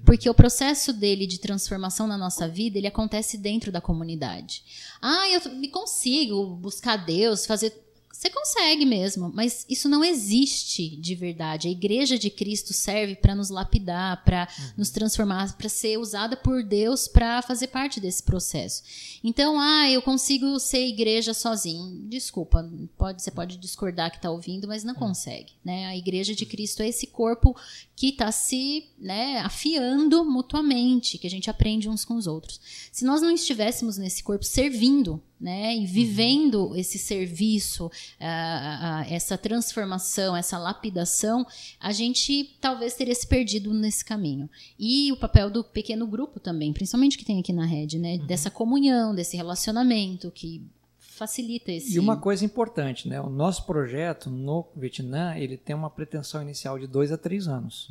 Porque o processo dele de transformação na nossa vida, ele acontece dentro da comunidade. Ah, eu me consigo buscar Deus, fazer você consegue mesmo, mas isso não existe de verdade. A igreja de Cristo serve para nos lapidar, para nos transformar, para ser usada por Deus para fazer parte desse processo. Então, ah, eu consigo ser igreja sozinho. Desculpa, pode, você pode discordar que está ouvindo, mas não consegue. Né? A igreja de Cristo é esse corpo que está se né, afiando mutuamente, que a gente aprende uns com os outros. Se nós não estivéssemos nesse corpo servindo, né, e vivendo esse serviço, ah, ah, essa transformação, essa lapidação, a gente talvez teria se perdido nesse caminho. E o papel do pequeno grupo também, principalmente que tem aqui na rede, né, dessa comunhão, desse relacionamento que facilita esse. E uma coisa importante, né? O nosso projeto no Vietnã, ele tem uma pretensão inicial de dois a três anos.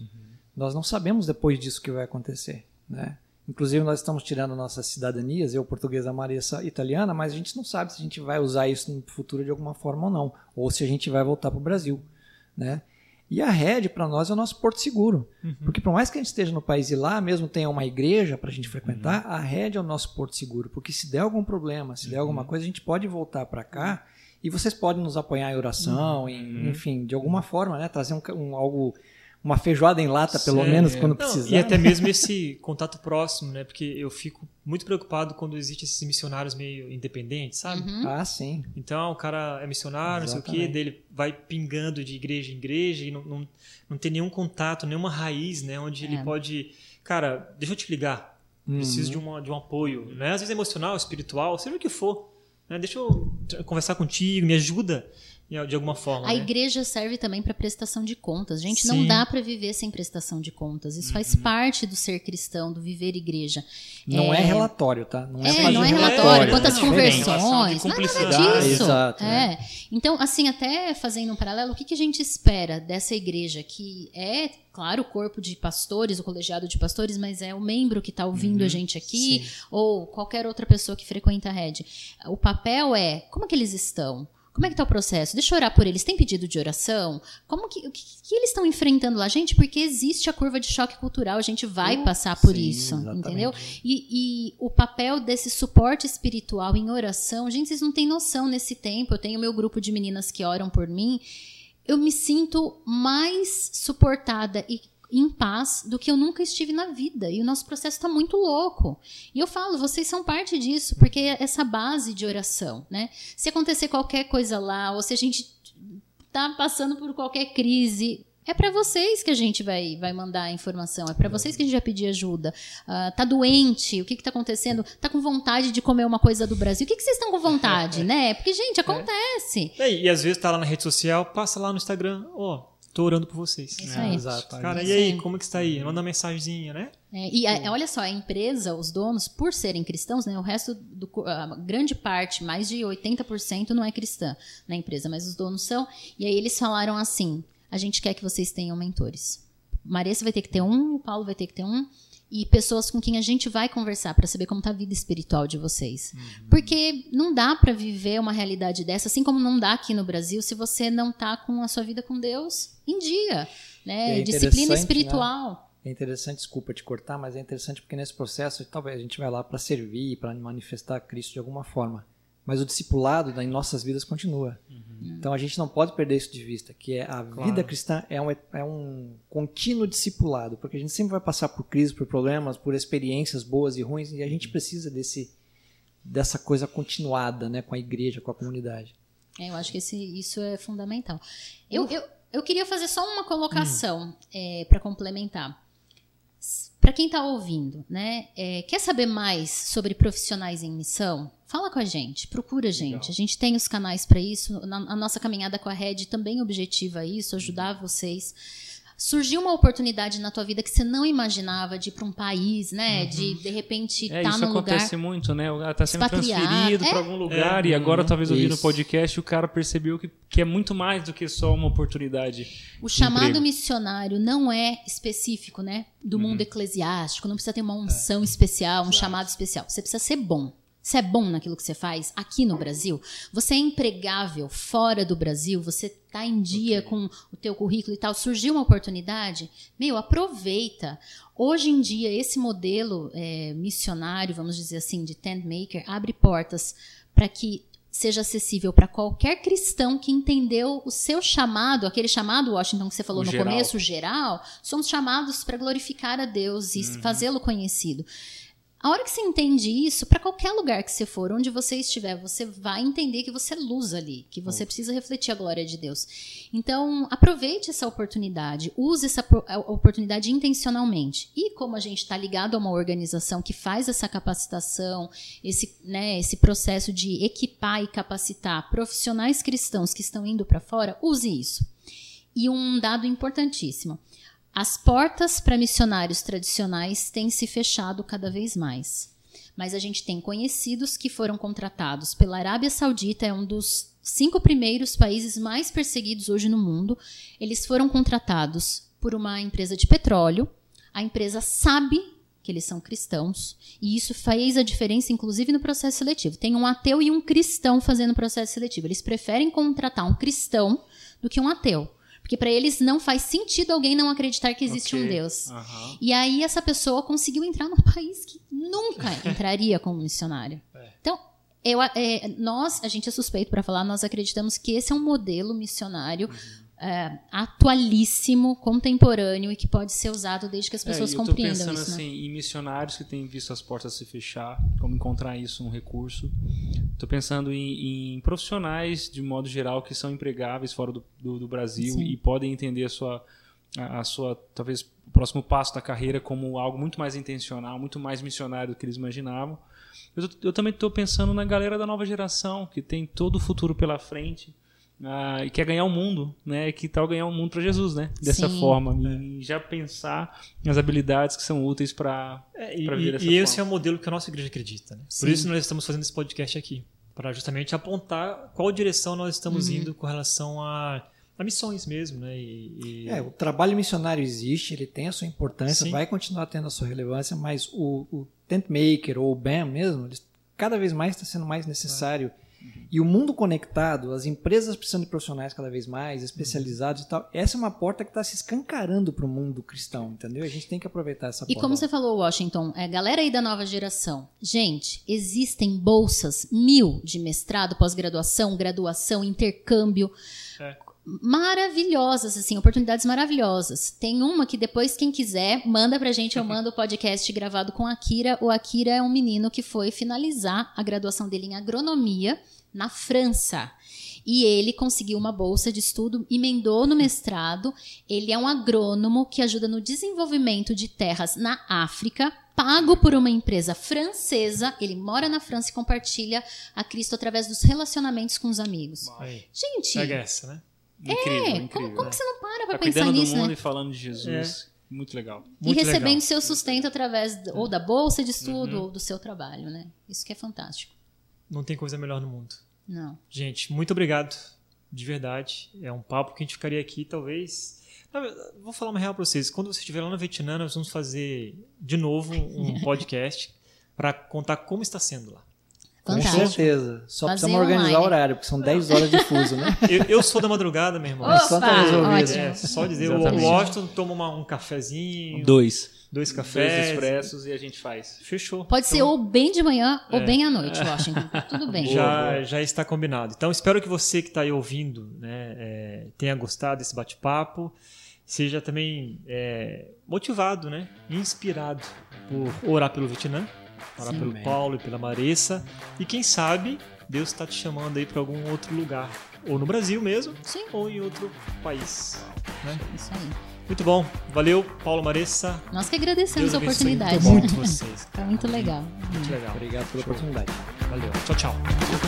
Nós não sabemos depois disso o que vai acontecer, né? Inclusive nós estamos tirando nossas cidadanias, eu portuguesa, a Marissa italiana, mas a gente não sabe se a gente vai usar isso no futuro de alguma forma ou não, ou se a gente vai voltar para o Brasil, né? E a rede para nós é o nosso porto seguro, porque por mais que a gente esteja no país e lá mesmo tenha uma igreja para a gente frequentar, a rede é o nosso porto seguro, porque se der algum problema, se der alguma coisa, a gente pode voltar para cá e vocês podem nos apoiar em oração, em, enfim, de alguma forma, né, trazer um, um- algo, uma feijoada em lata, pelo Sim, menos é. quando Não, precisar. E até mesmo esse contato próximo, né? Porque eu fico muito preocupado quando existem esses missionários meio independentes, sabe? Uhum. Ah, sim. Então o cara é missionário, não sei o quê, Exatamente. dele vai pingando de igreja em igreja e não, não, não tem nenhum contato, nenhuma raiz, né? Onde ele É. pode. Cara, deixa eu te ligar. Preciso Uhum. de, uma, de um apoio, né? Às vezes emocional, espiritual, seja o que for. Né? Deixa eu conversar contigo, me ajuda de de alguma forma. A né? igreja serve também para prestação de contas. Gente, Sim. não dá para viver sem prestação de contas. Isso faz parte do ser cristão, do viver igreja. Não é, É. relatório, tá? Não é, É, não é relatório. relatório, quantas não, diferente. relação de conversões, nada disso. Exato, né? É. Então, assim, até fazendo um paralelo, o que, que a gente espera dessa igreja que é, claro, o corpo de pastores, o colegiado de pastores, mas é o membro que está ouvindo Uhum. a gente aqui, ou qualquer outra pessoa que frequenta a rede. O papel é como é que eles estão? Como é que tá o processo? Deixa eu orar por eles. Tem pedido de oração? Como que, o que, que eles estão enfrentando lá? Gente, porque existe a curva de choque cultural, a gente vai passar por sim, isso, exatamente. entendeu? E, e o papel desse suporte espiritual em oração, gente, vocês não têm noção nesse tempo. Eu tenho meu grupo de meninas que oram por mim. Eu me sinto mais suportada e em paz do que eu nunca estive na vida. E o nosso processo está muito louco. E eu falo, vocês são parte disso, porque é essa base de oração, né? Se acontecer qualquer coisa lá, ou se a gente tá passando por qualquer crise, é para vocês que a gente vai, vai mandar a informação, é para vocês que a gente vai pedir ajuda. Ah, tá doente, o que que tá acontecendo? Tá com vontade de comer uma coisa do Brasil? O que que vocês estão com vontade, né? Porque, gente, acontece. É, E, e às vezes tá lá na rede social, passa lá no Instagram, ó, tô orando por vocês. É isso aí. Exato. Cara, É e aí, como que está aí? Manda uma mensagenzinha, né? É, e a- olha só, a empresa, os donos, por serem cristãos, né, o resto, do, a grande parte, mais de 80% não é cristã na empresa, mas os donos são. E aí eles falaram assim: a gente quer que vocês tenham mentores. Maressa vai ter que ter um, o Paulo vai ter que ter um, e pessoas com quem a gente vai conversar para saber como tá a vida espiritual de vocês. Porque não dá para viver uma realidade dessa, assim como não dá aqui no Brasil, se você não tá com a sua vida com Deus em dia, né? É Disciplina interessante, espiritual. É interessante, desculpa te cortar, mas é interessante porque nesse processo talvez a gente vai lá para servir, para manifestar Cristo de alguma forma. Mas o discipulado em nossas vidas continua. Então a gente não pode perder isso de vista, que é a Claro. vida cristã é um, é um contínuo discipulado, porque a gente sempre vai passar por crises, por problemas, por experiências boas e ruins, e a gente precisa desse dessa coisa continuada, né, com a igreja, com a comunidade. É, eu acho que esse, isso é fundamental. Eu, eu, eu queria fazer só uma colocação para complementar. Para quem está ouvindo, né, é, quer saber mais sobre profissionais em missão? Fala com a gente, procura a gente. A gente tem os canais para isso. Na, a nossa caminhada com a Red também objetiva isso, ajudar vocês. surgiu uma oportunidade na tua vida que você não imaginava de ir para um país, né? Uhum. De de repente É, estar isso num lugar. acontece muito, né? O cara tá sendo transferido é. pra algum lugar É, e agora talvez ouvindo o isso. podcast o cara percebeu que, que é muito mais do que só uma oportunidade. O chamado emprego. missionário não é específico, né? Do mundo Uhum. eclesiástico, não precisa ter uma É. unção especial, um chamado especial. Você precisa ser bom. Você é bom naquilo que você faz aqui no Brasil? Você é empregável fora do Brasil? Você tá em dia com o teu currículo e tal? Surgiu uma oportunidade? Meu, aproveita. Hoje em dia, esse modelo é, missionário, vamos dizer assim, de tent maker, abre portas para que seja acessível para qualquer cristão que entendeu o seu chamado, aquele chamado, Washington, que você falou O no geral. começo, geral, somos chamados para glorificar a Deus e Uhum. fazê-lo conhecido. A hora que você entende isso, para qualquer lugar que você for, onde você estiver, você vai entender que você é luz ali, que você precisa refletir a glória de Deus. Então, aproveite essa oportunidade, use essa oportunidade intencionalmente. E como a gente está ligado a uma organização que faz essa capacitação, esse, né, esse processo de equipar e capacitar profissionais cristãos que estão indo para fora, use isso. E um dado importantíssimo: as portas para missionários tradicionais têm se fechado cada vez mais. Mas a gente tem conhecidos que foram contratados pela Arábia Saudita, é um dos cinco primeiros países mais perseguidos hoje no mundo. Eles foram contratados por uma empresa de petróleo. A empresa sabe que eles são cristãos e isso fez a diferença, inclusive, no processo seletivo. Tem um ateu e um cristão fazendo o processo seletivo. Eles preferem contratar um cristão do que um ateu. Porque para eles não faz sentido alguém não acreditar que existe Ok. um Deus. Aham. E aí essa pessoa conseguiu entrar num país que nunca entraria como missionário. Então, eu, é, nós, a gente é suspeito para falar, nós acreditamos que esse é um modelo missionário é, atualíssimo, contemporâneo e que pode ser usado desde que as pessoas é, eu compreendam pensando isso. né? assim, em missionários que têm visto as portas se fechar, como encontrar isso um recurso. Estou pensando em, em profissionais, de modo geral, que são empregáveis fora do, do, do Brasil Sim. e podem entender a sua, a, a sua, talvez, o próximo passo da carreira como algo muito mais intencional, muito mais missionário do que eles imaginavam. Eu, eu também estou pensando na galera da nova geração, que tem todo o futuro pela frente. Ah, e quer ganhar o mundo, né? Que tal ganhar o mundo para Jesus, né? Dessa Sim. forma e já pensar nas habilidades que são úteis para É, e vir dessa e esse é o modelo que a nossa igreja acredita. Né? Por isso nós estamos fazendo esse podcast aqui. Para justamente apontar qual direção nós estamos Uhum. indo com relação a, a missões mesmo. Né? E, e- É, o trabalho missionário existe, ele tem a sua importância, Sim. vai continuar tendo a sua relevância, mas o, o tent maker ou o BAM mesmo, eles, cada vez mais está sendo mais necessário. E o mundo conectado, as empresas precisando de profissionais cada vez mais, especializados e tal, essa é uma porta que está se escancarando para o mundo cristão, entendeu? A gente tem que aproveitar essa E porta. como você falou, Washington, é, galera aí da nova geração, gente, existem bolsas mil de mestrado, pós-graduação, graduação, intercâmbio. É. Maravilhosas, assim, oportunidades maravilhosas. Tem uma que depois, quem quiser, manda pra gente, eu mando o podcast gravado com a Akira. O Akira é um menino que foi finalizar a graduação dele em agronomia na França. E ele conseguiu uma bolsa de estudo, emendou no mestrado. Ele é um agrônomo que ajuda no desenvolvimento de terras na África, pago por uma empresa francesa. Ele mora na França e compartilha a Cristo através dos relacionamentos com os amigos. Aí, Gente, pega essa, né? incrível, é, incrível. como, como que você não para pra tá pensar cuidando do nisso, mundo né? e falando de Jesus. Muito legal. E Muito recebendo legal. seu sustento através ou da bolsa de Uhum. estudo ou do seu trabalho, né? Isso que é fantástico. Não tem coisa melhor no mundo. Não. Gente, muito obrigado. De verdade. É um papo que a gente ficaria aqui, talvez. Vou falar uma real pra vocês. Quando você estiver lá no Vietnã, nós vamos fazer de novo um podcast para contar como está sendo lá. Com Fantástico. certeza. Só Fazer precisamos organizar online. o horário, porque são 10 horas de fuso, né? Eu, eu sou da madrugada, meu irmão. Opa, Só tá resolvido. ótimo. É, só dizer, o Exatamente. Washington toma uma- um cafezinho, Dois. Dois Dois cafés. expressos e a gente faz. Fechou. Pode ser Então, ou bem de manhã ou É. bem à noite, Washington. Tudo bem. já, já está combinado. Então, espero que você que está aí ouvindo né, é, tenha gostado desse bate-papo, seja também é, motivado, né, inspirado por orar pelo Vietnã, orar Sim. pelo Amém. Paulo e pela Marissa. E quem sabe Deus está te chamando aí para algum outro lugar, ou no Brasil mesmo, Sim. ou em outro país. né? Isso aí. Muito bom. Valeu, Paulo Marissa. Nós que agradecemos Deus a oportunidade. muito vocês. Foi muito legal. Muito legal. Obrigado pela Show. oportunidade. Valeu. Tchau, tchau.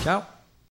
Tchau.